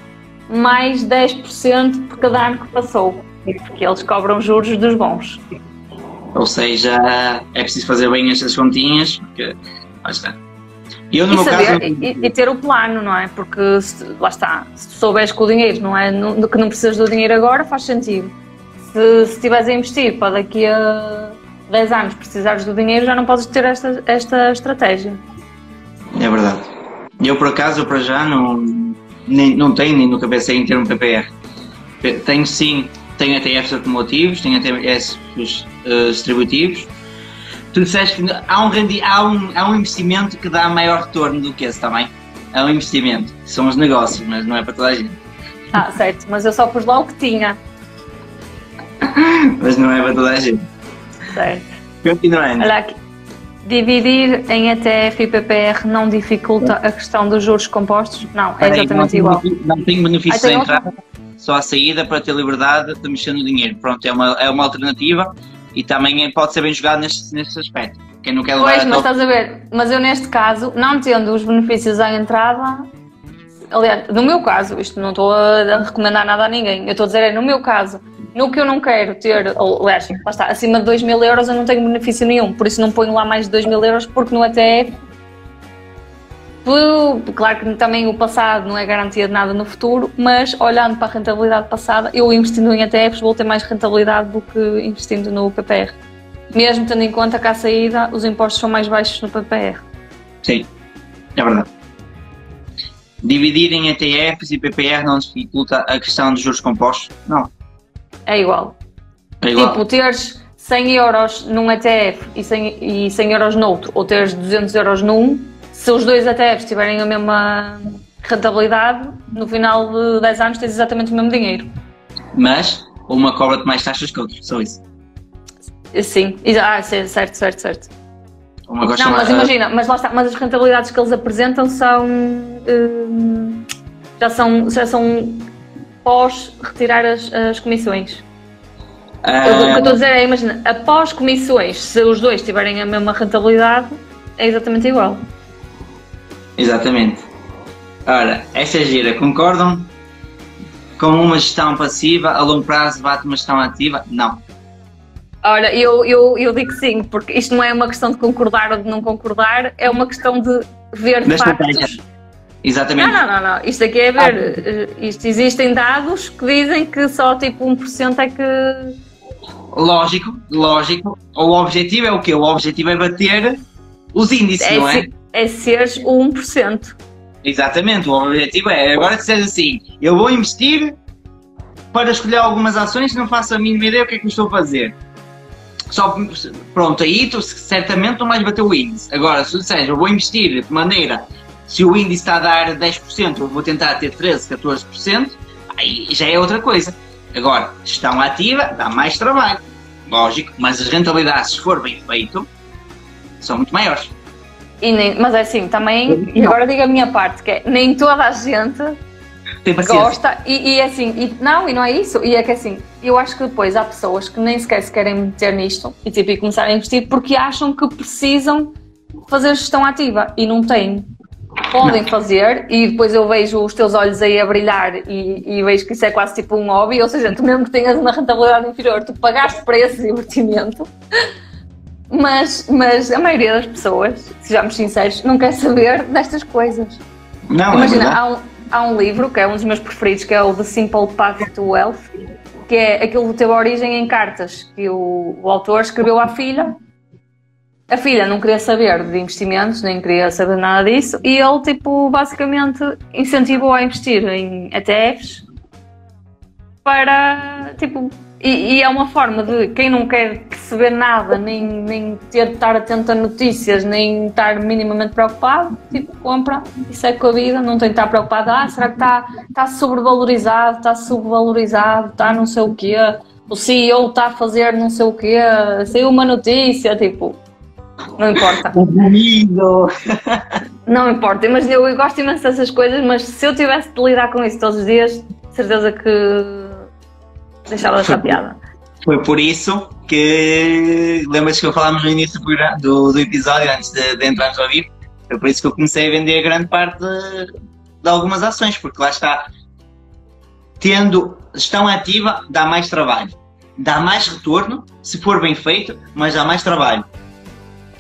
mais 10% por cada ano que passou porque eles cobram juros dos bons. Ou seja, é preciso fazer bem estas continhas, porque lá está. Eu, no e, saber, caso... e, e, ter o plano, não é? Porque se, lá está, se tu souberes que o dinheiro não é no, que não precisas do dinheiro agora, faz sentido. Se, se estiveres a investir para daqui a 10 anos precisares do dinheiro, já não podes ter esta, esta estratégia. É verdade. Eu, por acaso, para já, não, nem, não tenho, nem nunca pensei em ter um PPR. Tenho sim tem ETFs acumulativos, tem ETFs uh, distributivos. Tu disseste que há um, rendi, há, um, há um investimento que dá maior retorno do que esse também. É um investimento, são os negócios, mas não é para toda a gente. Ah, certo, mas eu só pus lá o que tinha. [LAUGHS] mas não é para toda a gente. Certo. Continuando. Olha aqui. Dividir em ETF e PPR não dificulta a questão dos juros compostos? Não, é exatamente igual. Não tem benefício de entrada só a saída para ter liberdade de mexer no dinheiro. Pronto, é uma, é uma alternativa e também pode ser bem jogado neste, neste aspecto. Quem não quer pois, mas estás a ver, mas eu neste caso, não tendo os benefícios à entrada, aliás, no meu caso, isto não estou a recomendar nada a ninguém, eu estou a dizer é no meu caso, no que eu não quero ter, aliás, lá está, acima de 2 mil euros eu não tenho benefício nenhum, por isso não ponho lá mais de 2 mil euros, porque no ETF Claro que também o passado não é garantia de nada no futuro, mas olhando para a rentabilidade passada, eu investindo em ETFs vou ter mais rentabilidade do que investindo no PPR. Mesmo tendo em conta que à saída os impostos são mais baixos no PPR. Sim, é verdade. Dividir em ETFs e PPR não dificulta a questão dos juros compostos? Não. É igual. É igual. Tipo, teres 100 euros num ETF e 100, e 100 euros noutro, ou teres 200 euros num, se os dois ETFs tiverem a mesma rentabilidade, no final de 10 anos tens exatamente o mesmo dinheiro. Mas uma cobra-te mais taxas que outra, só isso. Sim, ah, certo, certo, certo. Uma não, mas imagina, mas lá está, mas as rentabilidades que eles apresentam são hum, já são já são pós retirar as, as comissões. Ah, o que eu estou a dizer é, imagina, após comissões, se os dois tiverem a mesma rentabilidade, é exatamente igual. Exatamente. Ora, esta gira, concordam? Com uma gestão passiva, a longo prazo bate uma gestão ativa? Não. Olha, eu, eu, eu digo sim, porque isto não é uma questão de concordar ou de não concordar, é uma questão de ver Das factos. Exatamente. Não, não, não, não. Isto aqui é ver. eh, Isto existem dados que dizem que só tipo 1% é que. Lógico, lógico. O objetivo é o quê? O objetivo é bater os índices, É, não é? É seres o 1%. Exatamente, o objetivo é. Agora disseres assim, eu vou investir para escolher algumas ações que não faço a mínima ideia o que é que estou a fazer. Só, pronto, aí tu certamente não vais bater o índice. Agora, se disseres, eu vou investir de maneira, se o índice está a dar 10%, eu vou tentar ter 13%, 14%, aí já é outra coisa. Agora, gestão ativa dá mais trabalho, lógico, mas as rentabilidades, se for bem feito, são muito maiores. E nem- mas é assim, também. E agora digo a minha parte, que é nem toda a gente gosta e, e é assim, e, não, e não é isso, e é que assim, eu acho que depois há pessoas que nem sequer se querem meter nisto e tipo, e começar a investir porque acham que precisam fazer gestão ativa e não têm. Podem fazer e depois eu vejo os teus olhos aí a brilhar e, e vejo que isso é quase tipo um hobby, ou seja, tu mesmo que tenhas uma rentabilidade inferior, tu pagaste por esse [LAUGHS] divertimento, mas, mas a maioria das pessoas, sejamos sinceros, não quer saber destas coisas. Não, é Imagina, verdade. há um, há um livro que é um dos meus preferidos, que é o The Simple Path to Wealth, que é aquilo que teve origem em cartas que o, o autor escreveu à filha. A filha não queria saber de investimentos, nem queria saber nada disso, e ele, tipo, basicamente incentivou a investir em ETFs para, tipo, e, e é uma forma de quem não quer perceber nada, nem, nem ter de estar atento a notícias, nem estar minimamente preocupado, tipo, compra e segue com a vida, não tem de estar preocupado, ah, será que está, está sobrevalorizado, está subvalorizado, está não sei o quê, o CEO está a fazer não sei o quê, saiu uma notícia, tipo, não importa. [LAUGHS] Não importa, mas eu, eu gosto imenso dessas coisas, mas se eu tivesse de lidar com isso todos os dias, certeza que deixava de achar piada. Foi por isso que lembras que eu falámos no início do, programa- do, do episódio, antes de, de entrarmos ao vivo, foi por isso que eu comecei a vender grande parte de, de algumas ações, porque lá está, tendo gestão ativa dá mais trabalho, dá mais retorno, se for bem feito, mas dá mais trabalho.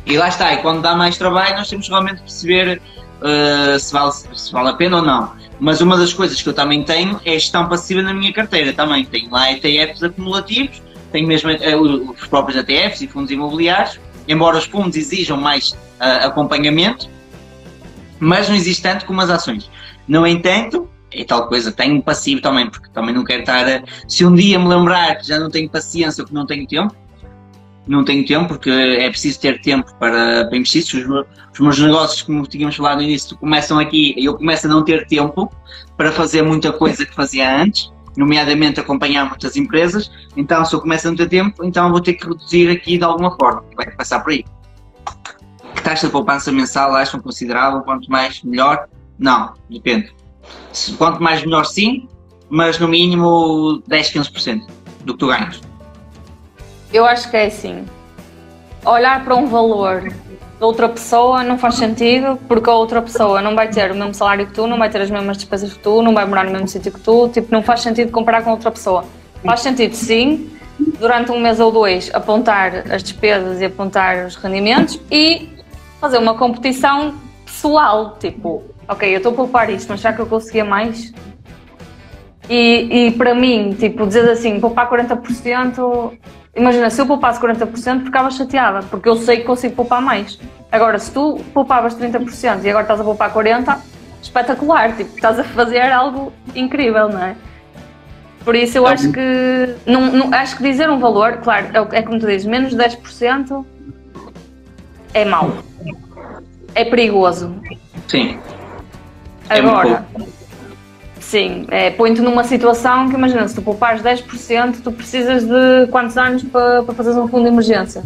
E lá está, e quando dá mais trabalho nós temos realmente de perceber eh, se, vale, se vale a pena ou não. Mas uma das coisas que eu também tenho é gestão passiva na minha carteira também. Tenho lá ETFs acumulativos, tenho mesmo eh, os próprios ETFs e fundos imobiliários, embora os fundos exijam mais ah, acompanhamento, mas não existe tanto como as ações. No entanto, é tal coisa, tenho passivo também, porque também não quero estar a... Se um dia me lembrar que já não tenho paciência ou que não tenho tempo, não tenho tempo, porque é preciso ter tempo para, investir. Se os, meus- os meus negócios, como tínhamos falado no início, começam aqui e eu começo a não ter tempo para fazer muita coisa que fazia antes, nomeadamente acompanhar muitas empresas. Então, se eu começo a não ter tempo, então vou ter que reduzir aqui de alguma forma. Vai passar por aí. Que taxa de poupança mensal acham considerável? Quanto mais, melhor? Não, depende. Quanto mais, melhor sim, mas no mínimo 10, 15% do que tu ganhas. Eu acho que é assim. Olhar para um valor de outra pessoa não faz sentido, porque a outra pessoa não vai ter o mesmo salário que tu, não vai ter as mesmas despesas que tu, não vai morar no mesmo sítio que tu, tipo, não faz sentido comparar com outra pessoa. Faz sentido, sim, durante um mês ou dois, apontar as despesas e apontar os rendimentos e fazer uma competição pessoal, tipo, ok, eu estou a poupar isto, mas será que eu conseguia mais? E, e para mim, tipo, dizer assim, poupar 40%, imagina, se eu poupasse 40%, ficava chateada, porque eu sei que consigo poupar mais. Agora, se tu poupavas 30% e agora estás a poupar 40%, espetacular, tipo, estás a fazer algo incrível, não é? Por isso eu acho que, não, não- acho que dizer um valor, claro, é, é como tu dizes, menos 10% é mau. É perigoso. Sim. É Agora, sim, é, põe-te numa situação que imagina, se tu poupares 10%, tu precisas de quantos anos para, para fazeres um fundo de emergência?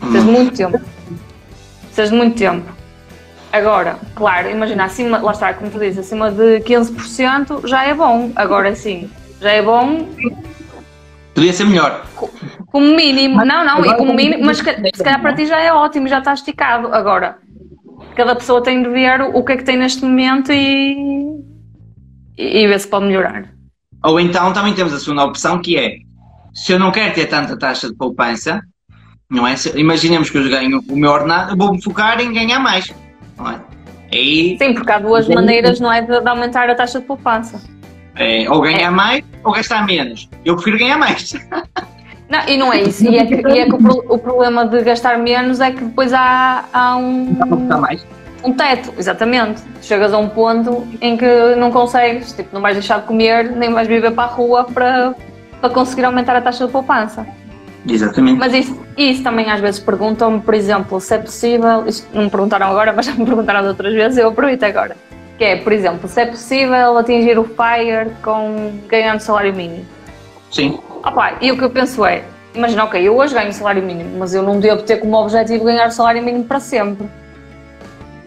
Precisas de muito tempo. Precisas de muito tempo. Agora, claro, imagina, acima, lá está, como tu dizes, acima de 15% já é bom. Agora sim, já é bom Podia ser melhor. como mínimo. Não, não, e como mínimo, mas se calhar- se calhar para ti já é ótimo, já está esticado. Agora, cada pessoa tem de ver o que é que tem neste momento e, e ver se pode melhorar. Ou então também temos a segunda opção que é se eu não quero ter tanta taxa de poupança, não é? Se- imaginemos que eu ganho o meu ordenado, eu vou-me focar em ganhar mais. Não é? Aí Sim, porque há duas maneiras, não é, de, de aumentar a taxa de poupança. é, ou ganhar mais ou gastar menos. Eu prefiro ganhar mais. [LAUGHS] Não, e não é isso. E é que, e é que o, o problema de gastar menos é que depois há, há um, Gastar mais. Um teto, exatamente. Chegas a um ponto em que não consegues, tipo, não vais deixar de comer, nem vais viver para a rua para, para conseguir aumentar a taxa de poupança. Exatamente. Mas isso, isso também às vezes perguntam-me, por exemplo, se é possível, isto não me perguntaram agora, mas [LAUGHS] já me perguntaram de outras vezes, eu aproveito agora. Que é, por exemplo, se é possível atingir o FIRE com ganhando salário mínimo. Sim. Opa, e o que eu penso é, imagina, ok, eu hoje ganho salário mínimo, mas eu não devo ter como objetivo ganhar salário mínimo para sempre.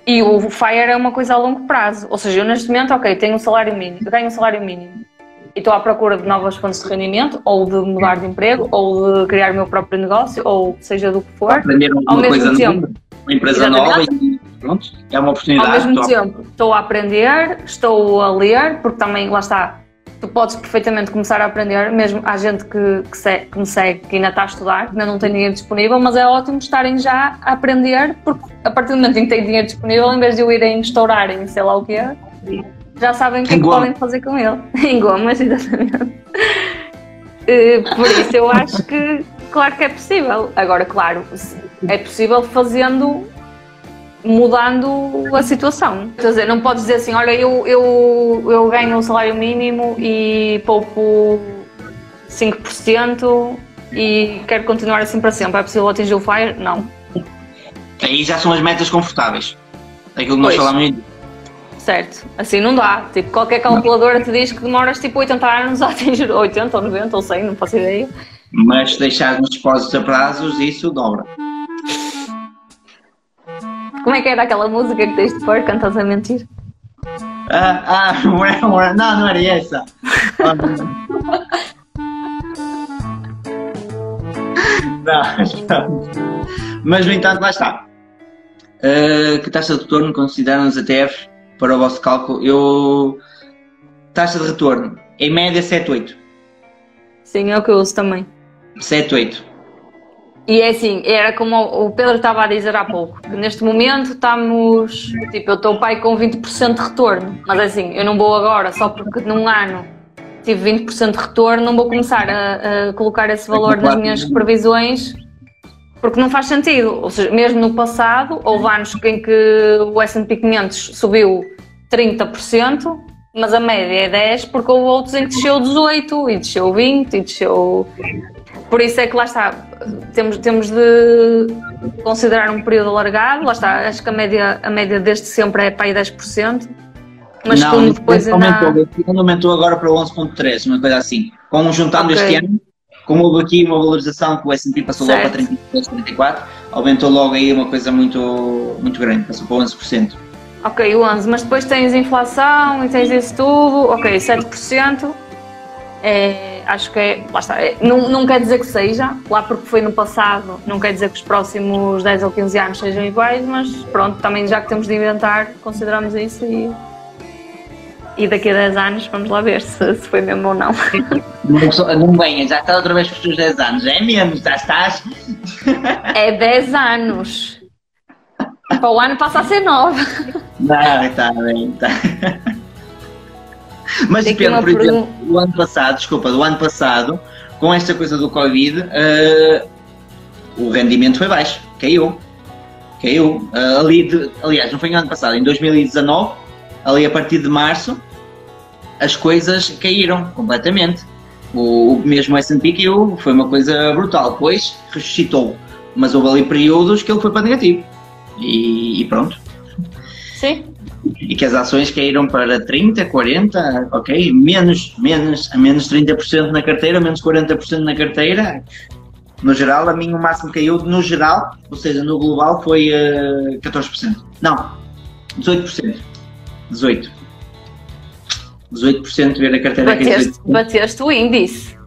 E o FIRE é uma coisa a longo prazo. Ou seja, eu neste momento, ok, tenho um salário mínimo, ganho um salário mínimo e estou à procura de novas fontes de rendimento, ou de mudar de emprego, ou de criar o meu próprio negócio, ou seja do que for. Aprender Ao mesmo tempo. nova, uma empresa nova Exatamente. e pronto, é uma Ao oportunidade. mesmo Tô- tempo, estou a aprender, estou a ler, porque também, lá está, tu podes perfeitamente começar a aprender, mesmo há gente que, que, se- que me segue, que ainda está a estudar, que ainda não tem dinheiro disponível, mas é ótimo estarem já a aprender, porque a partir do momento em que têm dinheiro disponível, em vez de o irem estourarem, sei lá o quê, já sabem o que é que podem fazer com ele. [LAUGHS] em gomas, exatamente. Eh, Por isso eu acho que, claro que é possível. Agora, claro, é possível fazendo mudando a situação. Quer dizer, não podes dizer assim, olha, eu, eu, eu ganho um salário mínimo e poupo 5% e quero continuar assim para sempre. É possível atingir o FIRE? Não. Aí já são as metas confortáveis. Aquilo que nós Pois. falamos Certo. Assim não dá. Tipo, qualquer calculadora te diz que demoras tipo 80 anos a atingir 80 ou 90 ou 100, não faço ideia. mas se deixar nos depósitos a prazos, isso dobra. Como é que era aquela música que tens de pôr? Cantas a mentir? Ah, ah, [LAUGHS] não, não, era- essa. Ah, não. [LAUGHS] Não, Mas, no entanto, lá está. Ah, que taxa de retorno consideram os ETFs para o vosso cálculo? Eu. Taxa de retorno, em média 7,8. Sim, é o que eu uso também. 7,8. E é assim, era como o Pedro estava a dizer há pouco, que neste momento estamos, tipo, eu estou pai com 20% de retorno, mas é assim, eu não vou agora, só porque num ano tive 20% de retorno, não vou começar a, a colocar esse valor nas minhas previsões, porque não faz sentido. Ou seja, mesmo no passado, houve anos em que o S&P 500 subiu 30%, mas a média é 10%, porque houve outros em que desceu 18%, e desceu 20%, e desceu... Por isso é que lá está, temos, temos de considerar um período alargado, lá está, acho que a média, a média desde sempre é para aí 10%, mas não, como depois ainda... aumentou, ano aumentou agora para 11.3, uma coisa assim. Com juntando Ok. este ano, como houve aqui uma valorização que o S&P passou logo Certo. para 33, 34, aumentou logo aí uma coisa muito, muito grande, passou para 11%. Ok, 11, mas depois tens inflação e tens isso tudo, ok, 7%, é, acho que é, lá está, é, não, não quer dizer que seja, lá porque foi no passado, não quer dizer que os próximos 10 ou 15 anos sejam iguais, mas pronto, também já que temos de inventar, consideramos isso e, e daqui a 10 anos vamos lá ver se, se foi mesmo ou não. [LAUGHS] Não, venha, já está outra vez com os teus 10 anos, é menos, já estás. É 10 anos. Para o ano passa a ser 9. Não, está bem, está. Mas Tem aqui Pedro, uma por exemplo, pergunta. do ano passado, desculpa, do ano passado, com esta coisa do Covid, eh, o rendimento foi baixo, caiu. Caiu. Eh, ali de- aliás, não foi no ano passado, em 2019, ali a partir de março, as coisas caíram completamente. O, o mesmo S&P caiu, foi uma coisa brutal. Depois ressuscitou, mas houve ali períodos que ele foi para negativo. E, e pronto. Sim. E que as ações caíram para 30, 40, ok? Menos, menos, a menos 30% na carteira, menos 40% na carteira. No geral, a mim o máximo caiu, no geral, ou seja, no global, foi eh, 14%. Não, 18%. 18%. 18% ver a carteira cair Bateste, 18%. bateste o índice.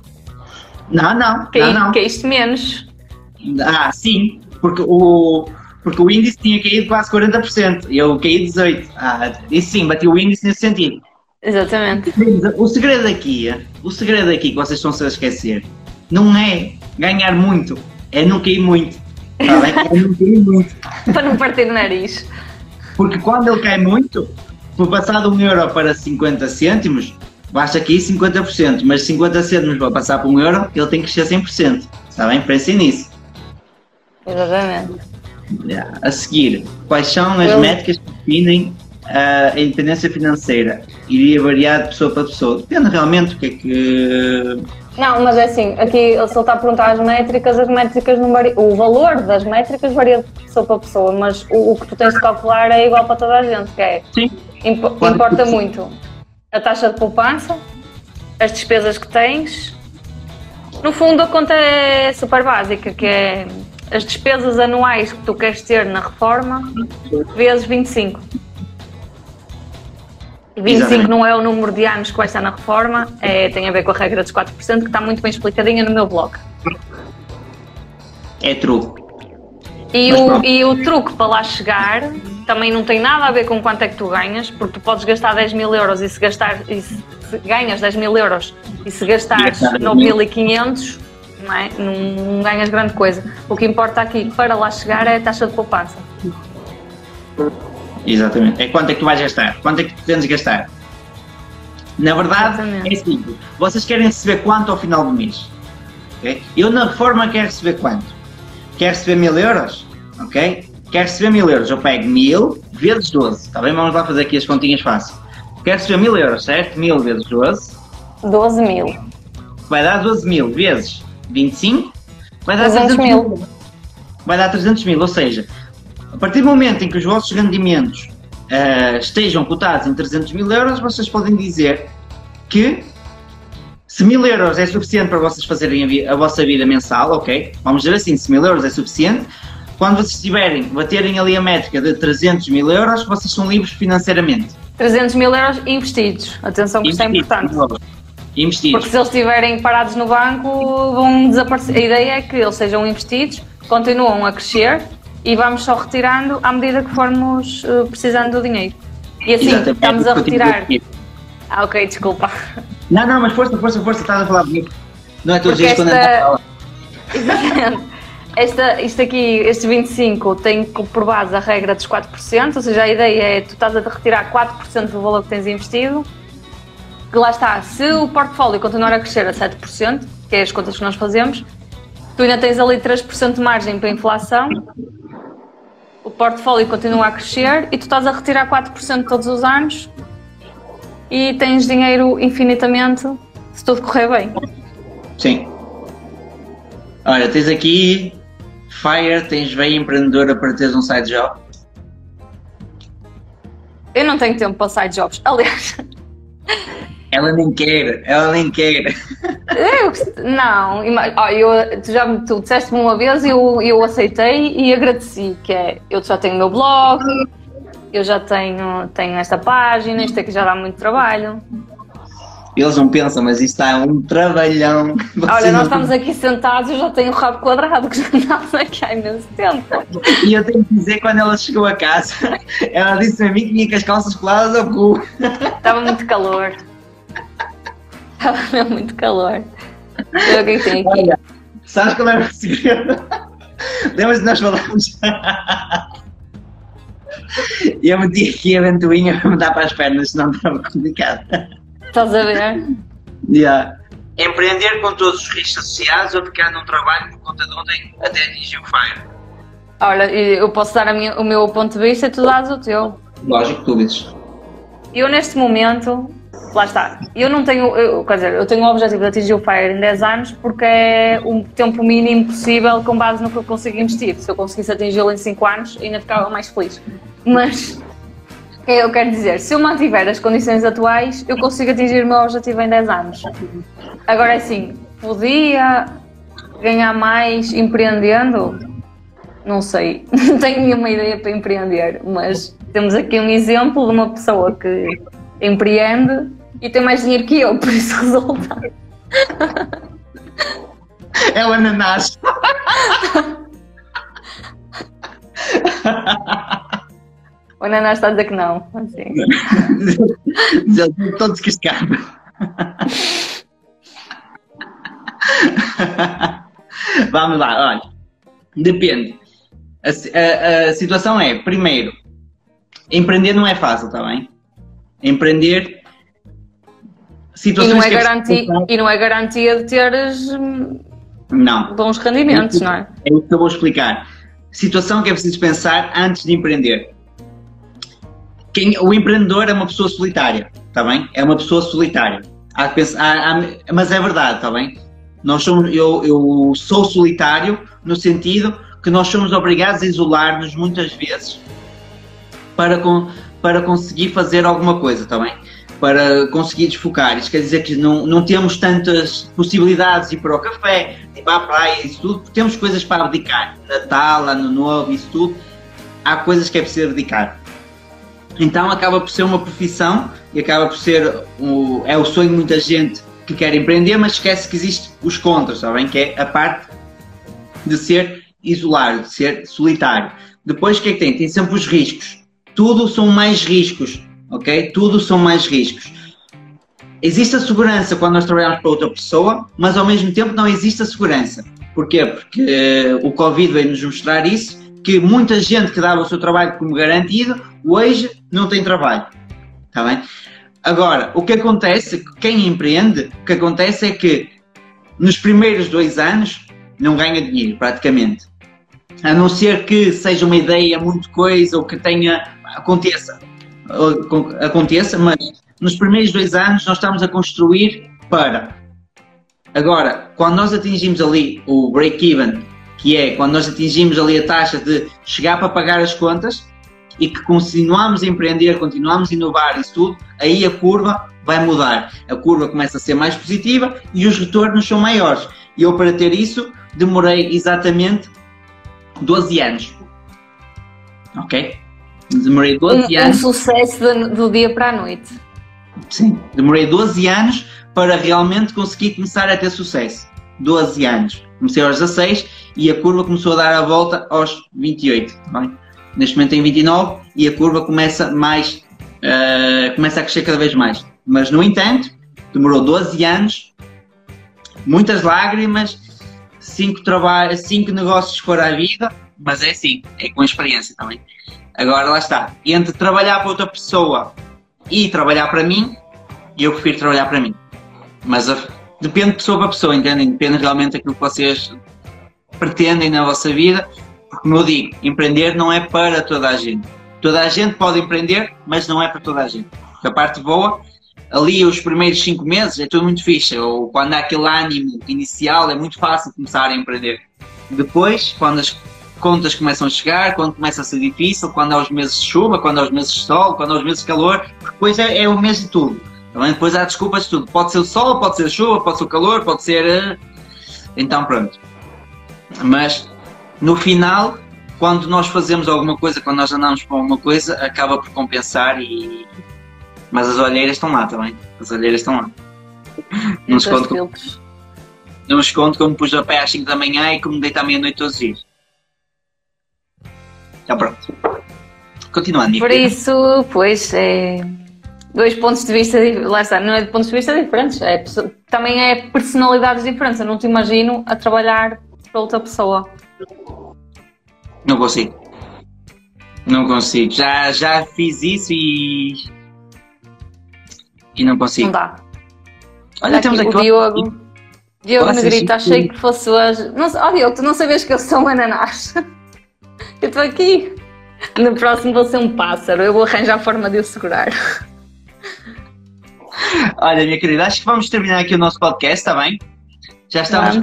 Não, não, Cai, não, não. Caíste menos. Ah, sim, porque o, porque o índice tinha caído quase 40% e eu caí 18%. Ah, isso sim, bati o índice nesse sentido. Exatamente. O segredo aqui, o segredo aqui que vocês estão-se a esquecer, não é ganhar muito, é não cair muito. Tá bem? É não cair muito. [LAUGHS] Para não partir o nariz. Porque quando ele cai muito, por passar de 1 euro para 50 cêntimos, basta aqui 50%, mas 50 cêntimos para passar para 1 euro, ele tem que crescer 100%. Está bem? Pensem nisso. Exatamente. A seguir, quais são as Eu- métricas que definem ah, a independência financeira? Iria variar de pessoa para pessoa. Depende realmente do que é que. Não, mas é assim, aqui se ele está a perguntar as métricas, as métricas não variam. O valor das métricas varia de pessoa para pessoa, mas o, o que tu tens de calcular é igual para toda a gente, que é Sim. Quanto importa que- muito a taxa de poupança, as despesas que tens. No fundo a conta é super básica, que é as despesas anuais que tu queres ter na reforma vezes 25. E 25 Exatamente. não é o número de anos que vai estar na reforma, é, tem a ver com a regra dos 4%, que está muito bem explicadinha no meu blog. É truque. E Mas o, pronto. e o truque para lá chegar também não tem nada a ver com quanto é que tu ganhas, porque tu podes gastar 10 mil euros e se, gastar, e se, se ganhas 10 mil euros e se gastares gastar 9.500, não, é? não, não ganhas grande coisa. O que importa aqui para lá chegar é a taxa de poupança. Exatamente. É quanto é que tu vais gastar? Quanto é que tu tens de gastar? Na verdade, Exatamente. é simples. Vocês querem receber quanto ao final do mês? ok? Eu na reforma quero receber quanto? Quero receber mil euros? Ok? Quero receber mil euros. Eu pego mil vezes 12. Está bem? Vamos lá fazer aqui as continhas fáceis. Quero receber mil euros, certo? Mil vezes 12. 12 mil. Vai dar 12 mil vezes 25. Vai dar 300 mil. vai dar 300 mil, ou seja, a partir do momento em que os vossos rendimentos ah, estejam cotados em 300 mil euros, vocês podem dizer que se mil euros é suficiente para vocês fazerem a, a vossa vida mensal, ok? Vamos dizer assim, se mil euros é suficiente, quando vocês estiverem, baterem ali a métrica de 300 mil euros, vocês são livres financeiramente. 300 mil euros investidos. Atenção que isto é importante. Investidos. Porque se eles estiverem parados no banco, vão desaparecer. A ideia é que eles sejam investidos, continuam a crescer e vamos só retirando à medida que formos eh, precisando do dinheiro. E assim, Exatamente. estamos a retirar. Ah, ok, desculpa. Não, não, mas força, força, força, estás a falar comigo. Não é todos dias quando esta- a gente fala. Exatamente. [LAUGHS] Esta, isto aqui, este 25 tem por base a regra dos 4%, ou seja, a ideia é tu estás a retirar 4% do valor que tens investido, lá está, se o portfólio continuar a crescer a 7%, que é as contas que nós fazemos, tu ainda tens ali 3% de margem para a inflação, o portfólio continua a crescer e tu estás a retirar 4% todos os anos e tens dinheiro infinitamente se tudo correr bem. Sim. Olha, tens aqui Fire, tens veia empreendedora para teres um side job. Eu não tenho tempo para side jobs. [LAUGHS] Aliás, Ela nem quer, ela nem quer. eu, não, eu, tu já me- tu disseste-me uma vez e eu, eu aceitei e agradeci, que é, eu já tenho o meu blog, eu já tenho, tenho esta página, isto aqui já dá muito trabalho. Eles não pensam, mas isto está um trabalhão. Olha, nós estamos aqui sentados, eu já tenho o rabo quadrado, que já andamos aqui há imenso tempo. E eu tenho que dizer, quando ela chegou a casa, ela disse a mim que vinha com as calças coladas ao cu. Estava muito calor. Estava [LAUGHS] mesmo muito calor. Deixa eu ver o que é tem aqui. Olha, sabes qual é o segredo? [LAUGHS] Lembras de nós falarmos? E [LAUGHS] eu meti aqui a ventoinha para me dar para as pernas, senão estava complicado. Estás a ver? Yeah. Empreender com todos os riscos associados ou ficar num trabalho por conta de ontem até atingir o FIRE. Olha, eu posso dar minha- o meu ponto de vista e tu dás o teu. Lógico, tu dizes. Eu neste momento, lá está, eu não tenho, eu, quer dizer, eu tenho o objetivo de atingir o FIRE em 10 anos porque é um tempo mínimo possível com base no que eu consigo investir. Se eu conseguisse atingi-lo em 5 anos, ainda ficava mais feliz. Mas, o que eu quero dizer, se eu mantiver as condições atuais, eu consigo atingir o meu objetivo em 10 anos. Agora, assim, podia ganhar mais empreendendo? Não sei, [LAUGHS] não tenho nenhuma ideia para empreender, mas temos aqui um exemplo de uma pessoa que empreende e tem mais dinheiro que eu, [LAUGHS] por isso resulta. É o ananás. O Naná está a dizer que não. Assim. Já estou descascado. Vamos lá, olha. Depende. A, a- a situação é, primeiro, empreender não é fácil, está bem? Empreender. E Situações não, é que preciso garantia, e não é garantia de teres hum, Não. bons rendimentos, não é? É o que eu vou explicar. Situação que é preciso pensar antes de empreender. Quem, o empreendedor é uma pessoa solitária, está bem? É uma pessoa solitária. Há que pensar- há- há- mas é verdade, está bem? Nós somos, eu, eu sou solitário no sentido que nós somos obrigados a isolar-nos muitas vezes para, com, para conseguir fazer alguma coisa, está bem? Para conseguir desfocar. Isto quer dizer que não, não temos tantas possibilidades de ir para o café, de ir para a praia, isso tudo, temos coisas para abdicar. Natal, Ano Novo, isso tudo. Há coisas que é preciso abdicar. Então acaba por ser uma profissão e acaba por ser o, é o sonho de muita gente que quer empreender, mas esquece que existe os contras, está bem? Que é a parte de ser isolado, de ser solitário. Depois o que é que tem? Tem sempre os riscos. Tudo são mais riscos, ok? Tudo são mais riscos. Existe a segurança quando nós trabalhamos para outra pessoa, mas ao mesmo tempo não existe a segurança. Porquê? Porque eh, o Covid veio nos mostrar isso, que muita gente que dava o seu trabalho como garantido, hoje não tem trabalho. Está bem? Agora, o que acontece, quem empreende, o que acontece é que nos primeiros dois anos não ganha dinheiro, praticamente. A não ser que seja uma ideia muito coisa ou que tenha, aconteça, aconteça, mas nos primeiros dois anos nós estamos a construir para. Agora, quando nós atingimos ali o break-even, que é quando nós atingimos ali a taxa de chegar para pagar as contas e que continuamos a empreender, continuamos a inovar isso tudo, aí a curva vai mudar. A curva começa a ser mais positiva e os retornos são maiores. E eu, para ter isso, demorei exatamente 12 anos. Ok? Demorei 12 Um, um anos. sucesso do, do dia para a noite. Sim, demorei 12 anos para realmente conseguir começar a ter sucesso. 12 anos. Comecei aos 16 e a curva começou a dar a volta aos 28. tá bem? Neste momento tem 29 e a curva começa mais, eh, começa a crescer cada vez mais. Mas no entanto, demorou 12 anos, muitas lágrimas, 5 trabalhos, cinco negócios fora a vida, mas é assim, é com experiência também. Agora lá está, entre trabalhar para outra pessoa e trabalhar para mim, eu prefiro trabalhar para mim. Mas a- depende de pessoa para pessoa, entendem? Depende realmente daquilo que vocês pretendem na vossa vida. Porque, como eu digo, empreender não é para toda a gente. Toda a gente pode empreender, mas não é para toda a gente. Porque a parte boa, ali os primeiros cinco meses é tudo muito fixe. Ou quando há aquele ânimo inicial, é muito fácil começar a empreender. Depois, quando as contas começam a chegar, quando começa a ser difícil, quando há os meses de chuva, quando há os meses de sol, quando há os meses de calor, depois é, é o mês de tudo. Também depois há desculpas de tudo. Pode ser o sol, pode ser a chuva, pode ser o calor, pode ser. eh, Então pronto. Mas no final, quando nós fazemos alguma coisa, quando nós andamos para alguma coisa, acaba por compensar e. Mas as olheiras estão lá também. As olheiras estão lá. Não conta filtros. não escondo como pus a pé às 5 da manhã e como deito à meia-noite todos os dias. Já pronto. Continuando, Por querida. isso, pois, é dois pontos de vista, lá está, não é de pontos de vista diferentes, é, também é personalidades diferentes. Eu não te imagino a trabalhar para outra pessoa. Não consigo. Não consigo. Já, já fiz isso e. E não Não consigo. dá. Olha, Aqui, temos aqui. o Diogo, Diogo Negrito, achei que fosse hoje. Não, oh, Diogo, tu não sabias que eu sou um ananás? Eu estou aqui. No próximo vou ser um pássaro, eu vou arranjar a forma de o segurar. Olha, minha querida, acho que vamos terminar aqui o nosso podcast, está bem? Já estamos.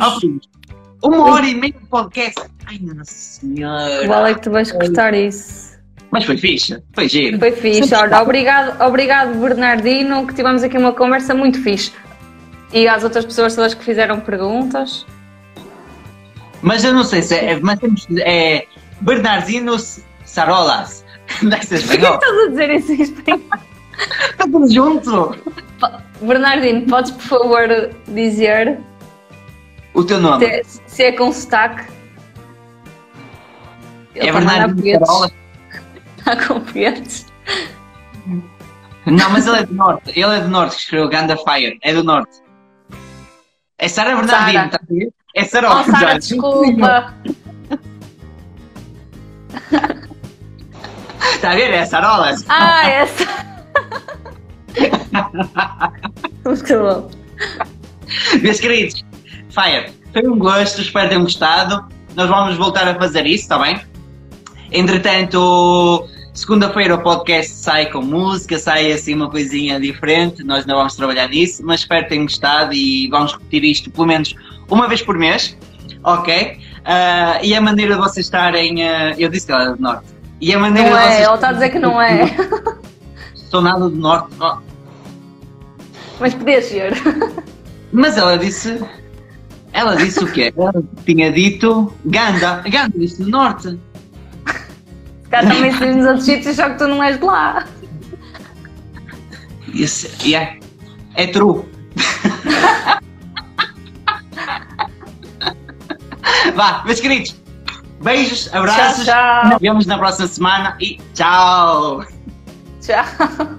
Uma hora e meia de podcast. Ai, nossa senhora. Qual é que tu vais cortar isso? Mas foi fixe, foi giro. Foi fixe. Olha, obrigado, obrigado, Bernardino, que tivemos aqui uma conversa muito fixe. E às outras pessoas todas que fizeram perguntas. Mas eu não sei se é. Mas temos. É. Bernardino Sarolas. [LAUGHS] Ser Por que espanhol. estás a dizer isso em [LAUGHS] espanhol? Está tudo junto. Bernardino, podes por favor dizer O teu nome. se, se é com sotaque? É Ele Bernardino. Sarolas. [LAUGHS] Está com. Não, mas ele é do norte. Ele é do norte que escreveu Ganda Fire. É do norte. É Sara Bernardino, está a ver? É Sara Oh, Sara, contrário. desculpa. Está a ver? É Sarolas. Ah, essa. [LAUGHS] Muito bom. Meus queridos, Fire, foi um gosto, espero que tenham gostado. Nós vamos voltar a fazer isso, está bem? Entretanto, segunda-feira o podcast sai com música, sai assim uma coisinha diferente. Nós ainda vamos trabalhar nisso, mas espero que tenham gostado e vamos repetir isto pelo menos uma vez por mês, ok? Ah, e a maneira de vocês estarem. ah, eu disse que ela é do Norte. E a maneira Não de é, vocês. ele está a dizer que não é. [LAUGHS] Sou nada do Norte. Oh, Mas podia ser. Mas ela disse. Ela disse o quê? Ela tinha dito Ganda. Ganda disse do norte. Calhar também se nos outros sítios, só que tu não és de lá. Isso, yeah. É true. [LAUGHS] Vá, meus queridos. Beijos, abraços. Tchau, tchau. Nos vemos na próxima semana e tchau. Tchau.